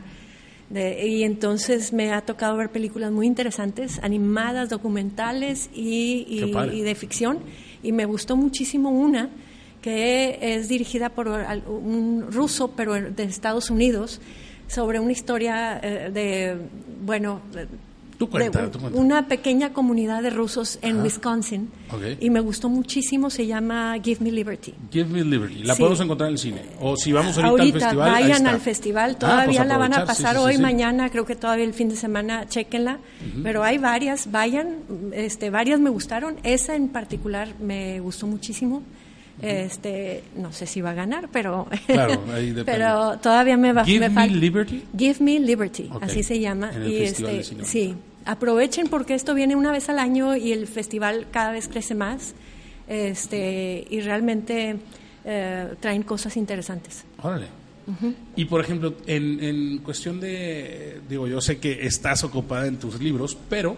y entonces me ha tocado ver películas muy interesantes, animadas, documentales y, y, de ficción. Y me gustó muchísimo una que es dirigida por un ruso, pero de Estados Unidos, sobre una historia eh, de, bueno, una pequeña comunidad de rusos en Wisconsin. Y me gustó muchísimo, se llama Give Me Liberty. Give Me Liberty. ¿La podemos encontrar en el cine? O si vamos ahorita, al festival. Vayan al festival, ah, todavía pues la van a pasar hoy, mañana, creo que todavía el fin de semana, chequenla. Pero hay varias, vayan, este, varias me gustaron. Esa en particular me gustó muchísimo. Este, no sé si va a ganar, pero pero todavía me va Give me Liberty. Give me Liberty, así se llama y este, sí, aprovechen porque esto viene una vez al año y el festival cada vez crece más. Este, y realmente eh, traen cosas interesantes. Órale. Y por ejemplo, en, en cuestión de, digo, yo sé que estás ocupada en tus libros, pero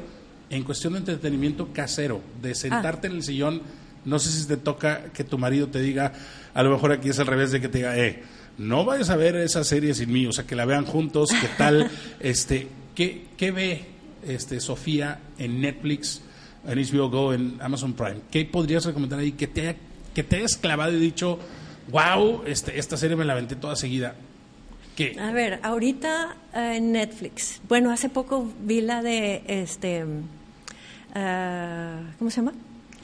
en cuestión de entretenimiento casero, de sentarte en el sillón no sé si te toca que tu marido te diga, a lo mejor aquí es al revés de que te diga, eh, no vayas a ver esa serie sin mí, o sea, que la vean juntos, qué tal, este, ¿qué, ¿qué ve este, Sofía en Netflix, en HBO Go, en Amazon Prime? ¿Qué podrías recomendar ahí que te, que te hayas clavado y dicho, wow, este, esta serie me la aventé toda seguida? ¿Qué? A ver, ahorita eh, en Netflix, bueno, hace poco vi la de, este, ah, ¿cómo se llama?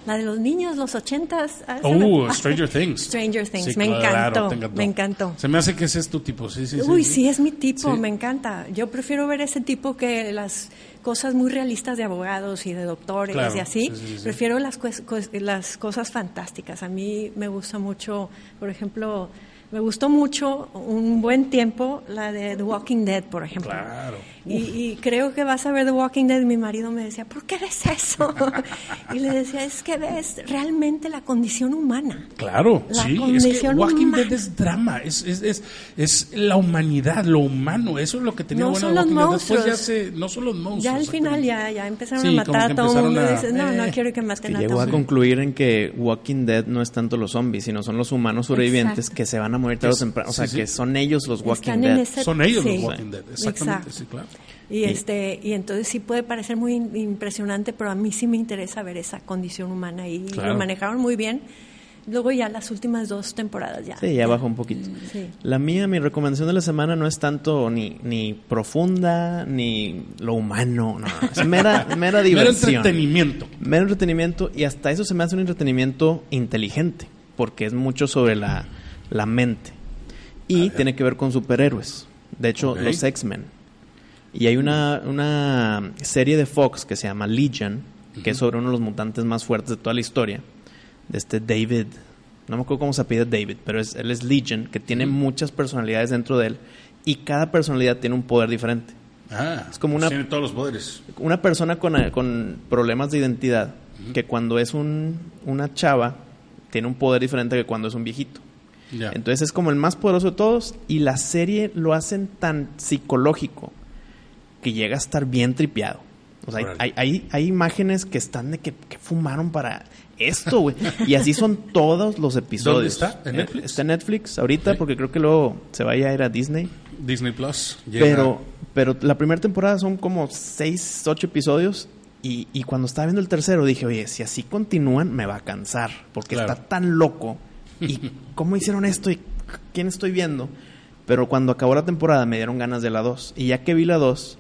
La de los niños, los ochentas. Ah, oh, Stranger Things. Stranger Things, me encantó, me encantó. Se me hace que ese es tu tipo, sí, sí. Uy, sí, es mi tipo, me encanta. Yo prefiero ver ese tipo que las cosas muy realistas de abogados y de doctores y así. Prefiero las, las cosas fantásticas. A mí me gusta mucho, por ejemplo, me gustó mucho un buen tiempo la de The Walking Dead, por ejemplo. Claro. Y, creo que vas a ver The Walking Dead. Y mi marido me decía, ¿por qué ves eso? y le decía, es que ves realmente la condición humana. Claro, sí. Es que Walking Dead es drama, es, es, es, es, la humanidad, lo humano. Eso es lo que tenía no bueno son los monstruos. ya se, no son los monstruos. Ya al final ya, ya empezaron a matar a todo el mundo. dices, no, no eh, quiero que maten a Llegó a concluir en que Walking Dead no es tanto los zombies, sino son los humanos sobrevivientes que se van a morir tarde o temprano. O sea, que son ellos los Walking Dead. son ellos los Walking Dead, exactamente, sí, claro. Y, este y entonces sí puede parecer muy impresionante, pero a mí sí me interesa ver esa condición humana y lo manejaron muy bien. Luego ya las últimas dos temporadas ya. Sí, ya bajó un poquito. La mía, mi recomendación de la semana no es tanto ni, ni profunda, ni lo humano, no. Es mera, mera diversión. Mero entretenimiento. Mero entretenimiento y hasta eso se me hace un entretenimiento inteligente, porque es mucho sobre la, la mente. Y tiene que ver con superhéroes. De hecho, los X-Men y hay una, una serie de Fox que se llama Legion, que es sobre uno de los mutantes más fuertes de toda la historia, de este David, no me acuerdo cómo se pide David, pero es, él es Legion, que tiene muchas personalidades dentro de él y cada personalidad tiene un poder diferente. Ah, es como una, tiene todos los poderes. Una persona con, con problemas de identidad, que cuando es un, una chava, tiene un poder diferente que cuando es un viejito. Entonces es como el más poderoso de todos y la serie lo hacen tan psicológico que llega a estar bien tripeado. O sea, hay, hay, hay, imágenes que están de que, fumaron para esto, güey. Y así son todos los episodios. ¿Dónde está? ¿En Netflix? Está en Netflix ahorita porque creo que luego se vaya a ir a Disney. Disney Plus. Pero, pero la primera temporada son como seis, ocho episodios. Y, y, cuando estaba viendo el tercero dije, oye, si así continúan me va a cansar. Porque está tan loco. ¿Y cómo hicieron esto? ¿Y quién estoy viendo? Pero cuando acabó la temporada me dieron ganas de la 2. Y ya que vi la 2,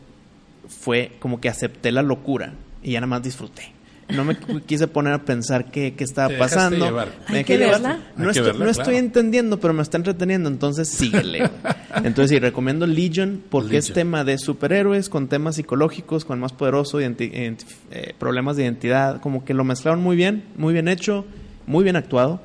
fue como que acepté la locura y ya nada más disfruté. No me quise poner a pensar qué, qué estaba pasando. Me que verla? No, estoy, no estoy, entendiendo, pero me está entreteniendo, entonces síguele. entonces sí, recomiendo Legion porque es tema de superhéroes con temas psicológicos, con el más poderoso, eh, problemas de identidad, como que lo mezclaron muy bien, muy bien hecho, muy bien actuado.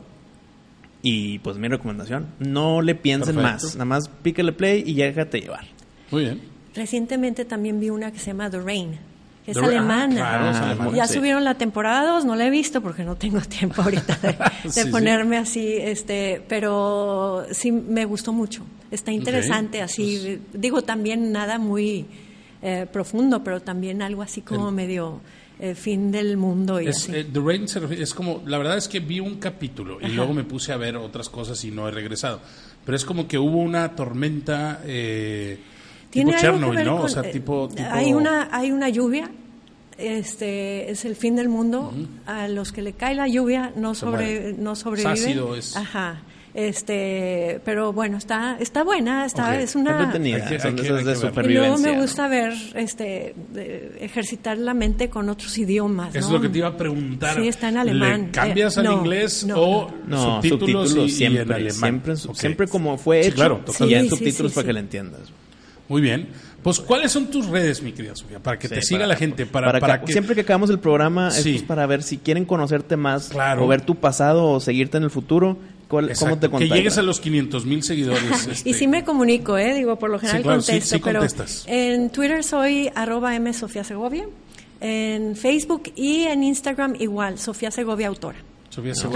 Y pues mi recomendación, no le piensen más, nada más píquele play y déjate llevar. Muy bien. Recientemente también vi una que se llama The Rain, que es alemana. Ah, ya subieron la temporada 2, no la he visto porque no tengo tiempo ahorita de, ponerme así, este, pero sí me gustó mucho. Está interesante, así, pues digo también nada muy eh, profundo, pero también algo así como medio eh, fin del mundo y es, eh, The Rain es como, la verdad es que vi un capítulo y luego me puse a ver otras cosas y no he regresado. Pero es como que hubo una tormenta tiene tipo Chernobyl, ¿no? o sea, eh, tipo, Hay, una, hay una lluvia, este es el fin del mundo. A los que le cae la lluvia no, sobre, no sobreviven. es. Ajá. Este, pero bueno, está está buena, está es una y luego me gusta ver este ejercitar la mente con otros idiomas, Es lo que te iba a preguntar. Sí, está en alemán. cambias al inglés o subtítulos, y, siempre, en alemán? Siempre, siempre como fue hecho, claro, sí, subtítulos para que le entiendas. Muy bien. Pues, ¿cuáles son tus redes, mi querida Sofía? Para que te siga la gente. Para, para, Siempre que acabamos el programa, es para ver si quieren conocerte más, o ver tu pasado, o seguirte en el futuro. ¿Cómo te contactas? Que llegues a los 500 mil seguidores. Este. Y sí me comunico, ¿eh? Digo, por lo general contesto. pero en Twitter soy arroba M Sofía Segovia. En Facebook y en Instagram igual, Sofía Segovia Autora.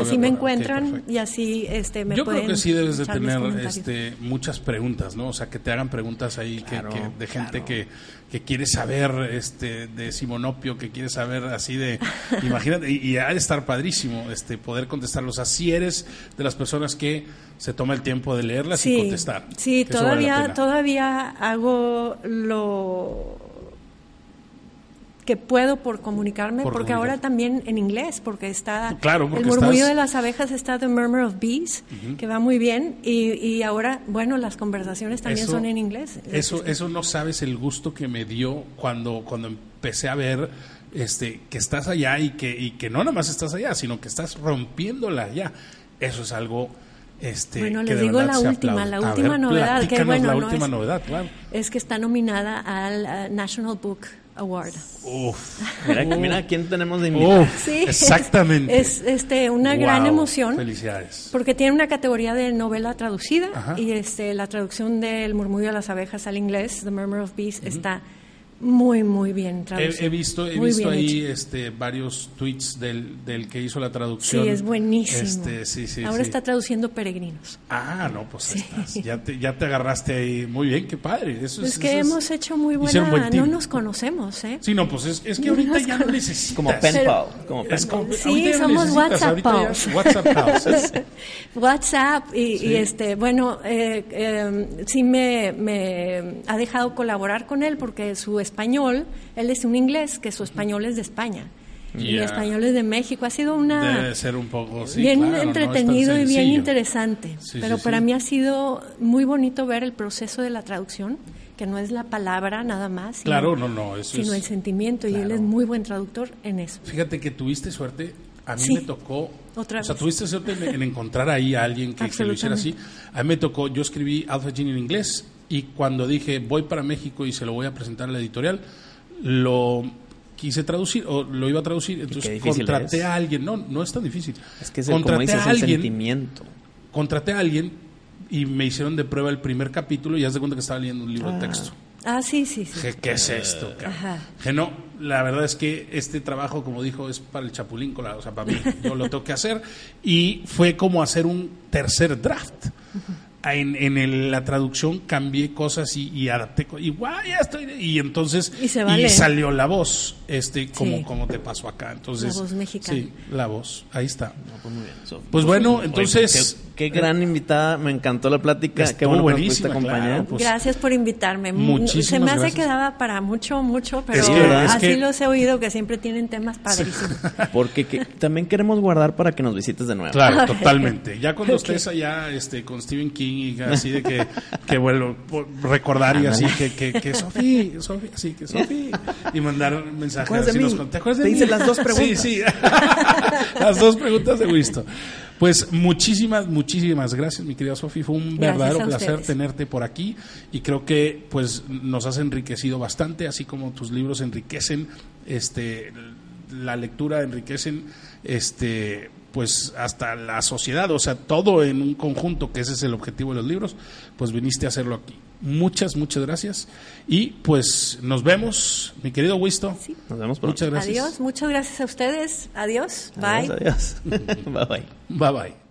Así me encuentran y así este, me Yo creo que sí debes de tener este, muchas preguntas, ¿no? O sea, que te hagan preguntas ahí que, de gente que, que quiere saber este, de Simonopio, que quiere saber así de... imagínate, y, ha de estar padrísimo este, poder contestarlos. Así eres de las personas que se toma el tiempo de leerlas y contestar. Sí, todavía, todavía hago lo que puedo por comunicarme, porque ahora también en inglés, porque está el murmullo de las abejas, está The Murmur of Bees, que va muy bien, y, y, ahora, bueno, las conversaciones también son en inglés. Eso, eso no sabes el gusto que me dio cuando, cuando empecé a ver este, que estás allá y que, y que no nada más estás allá, sino que estás rompiéndola allá. Eso es algo este, bueno, les digo la última, la última novedad, que bueno, la última novedad, claro. es que está nominada al uh, National Book Award. Uf. Mira, mira quién tenemos de invitado. Sí, exactamente. Es, este, una gran emoción. Felicidades. Porque tiene una categoría de novela traducida y este, la traducción del murmullo de las abejas al inglés, The Murmur of Bees, está muy, muy bien traducido. He, visto, he visto ahí este, varios tweets del, del, que hizo la traducción. Sí, es buenísimo. Este, sí, sí, Ahora está traduciendo Peregrinos. Ah, no, pues estás. Ya te, ya te agarraste ahí. Muy bien, qué padre. Eso es, que hemos hecho muy buena. no nos conocemos, ¿eh? Sí, no, pues es, es que ahorita ya no necesitas. Como pen pal. Como pen Sí, somos WhatsApp pals. WhatsApp WhatsApp y, este, bueno, eh, eh, sí me, me ha dejado colaborar con él porque su español, él es un inglés, que su español es de España. Y mi español es de México. Ha sido una... Debe ser un poco... bien entretenido y bien interesante. pero para mí ha sido muy bonito ver el proceso de la traducción, que no es la palabra nada más. Sino, claro, no, no. sino el sentimiento. Y él es muy buen traductor en eso. Fíjate que tuviste suerte. A mí me tocó... Otra o sea, tuviste suerte en, encontrar ahí a alguien que, que, lo hiciera así. A mí me tocó... Yo escribí Alpha Gene en inglés y cuando dije voy para México y se lo voy a presentar a la editorial, lo quise traducir o lo iba a traducir, entonces contraté a alguien, no, no es tan difícil. Es que es contraté a alguien, sentimiento. Contraté a alguien y me hicieron de prueba el primer capítulo y ya se cuenta que estaba leyendo un libro de ah. texto. Ah, sí, sí, sí. ¿Qué, es esto? Que no, la verdad es que este trabajo, como dijo, es para el chapulín, o sea, para mí, yo lo tengo que hacer. Y fue como hacer un tercer draft en, en la traducción cambié cosas y, y adapté y ya estoy y entonces y, salió la voz este como como te pasó acá. Entonces la voz mexicana. sí la voz ahí está. Pues, pues, bueno entonces qué, gran invitada me encantó la plática qué bueno buenísima, acompañar. pues. gracias por invitarme. Muchísimas se me hace que daba para mucho mucho pero así los he oído que siempre tienen temas padrísimos. Porque también queremos guardar para que nos visites de nuevo. Claro totalmente. Ya cuando estés allá este con Stephen King y así de que, que vuelvo recordar y así que, que, que Sofía, Sofía, sí, que Sofía, y mandar mensajes así los ¿Te acuerdas de Te las dos preguntas. Sí, sí, las dos preguntas de Wisto. Pues muchísimas, muchísimas gracias, mi querida Sofía. Fue un verdadero placer tenerte por aquí y creo que pues nos has enriquecido bastante, así como tus libros enriquecen este la lectura enriquecen este pues hasta la sociedad, o sea, todo en un conjunto, que ese es el objetivo de los libros, pues viniste a hacerlo aquí. Muchas, muchas gracias. Y pues nos vemos, mi querido Wisto. Nos vemos Muchas gracias. Adiós, muchas gracias a ustedes. Adiós. Bye. Adiós. bye bye. Bye bye.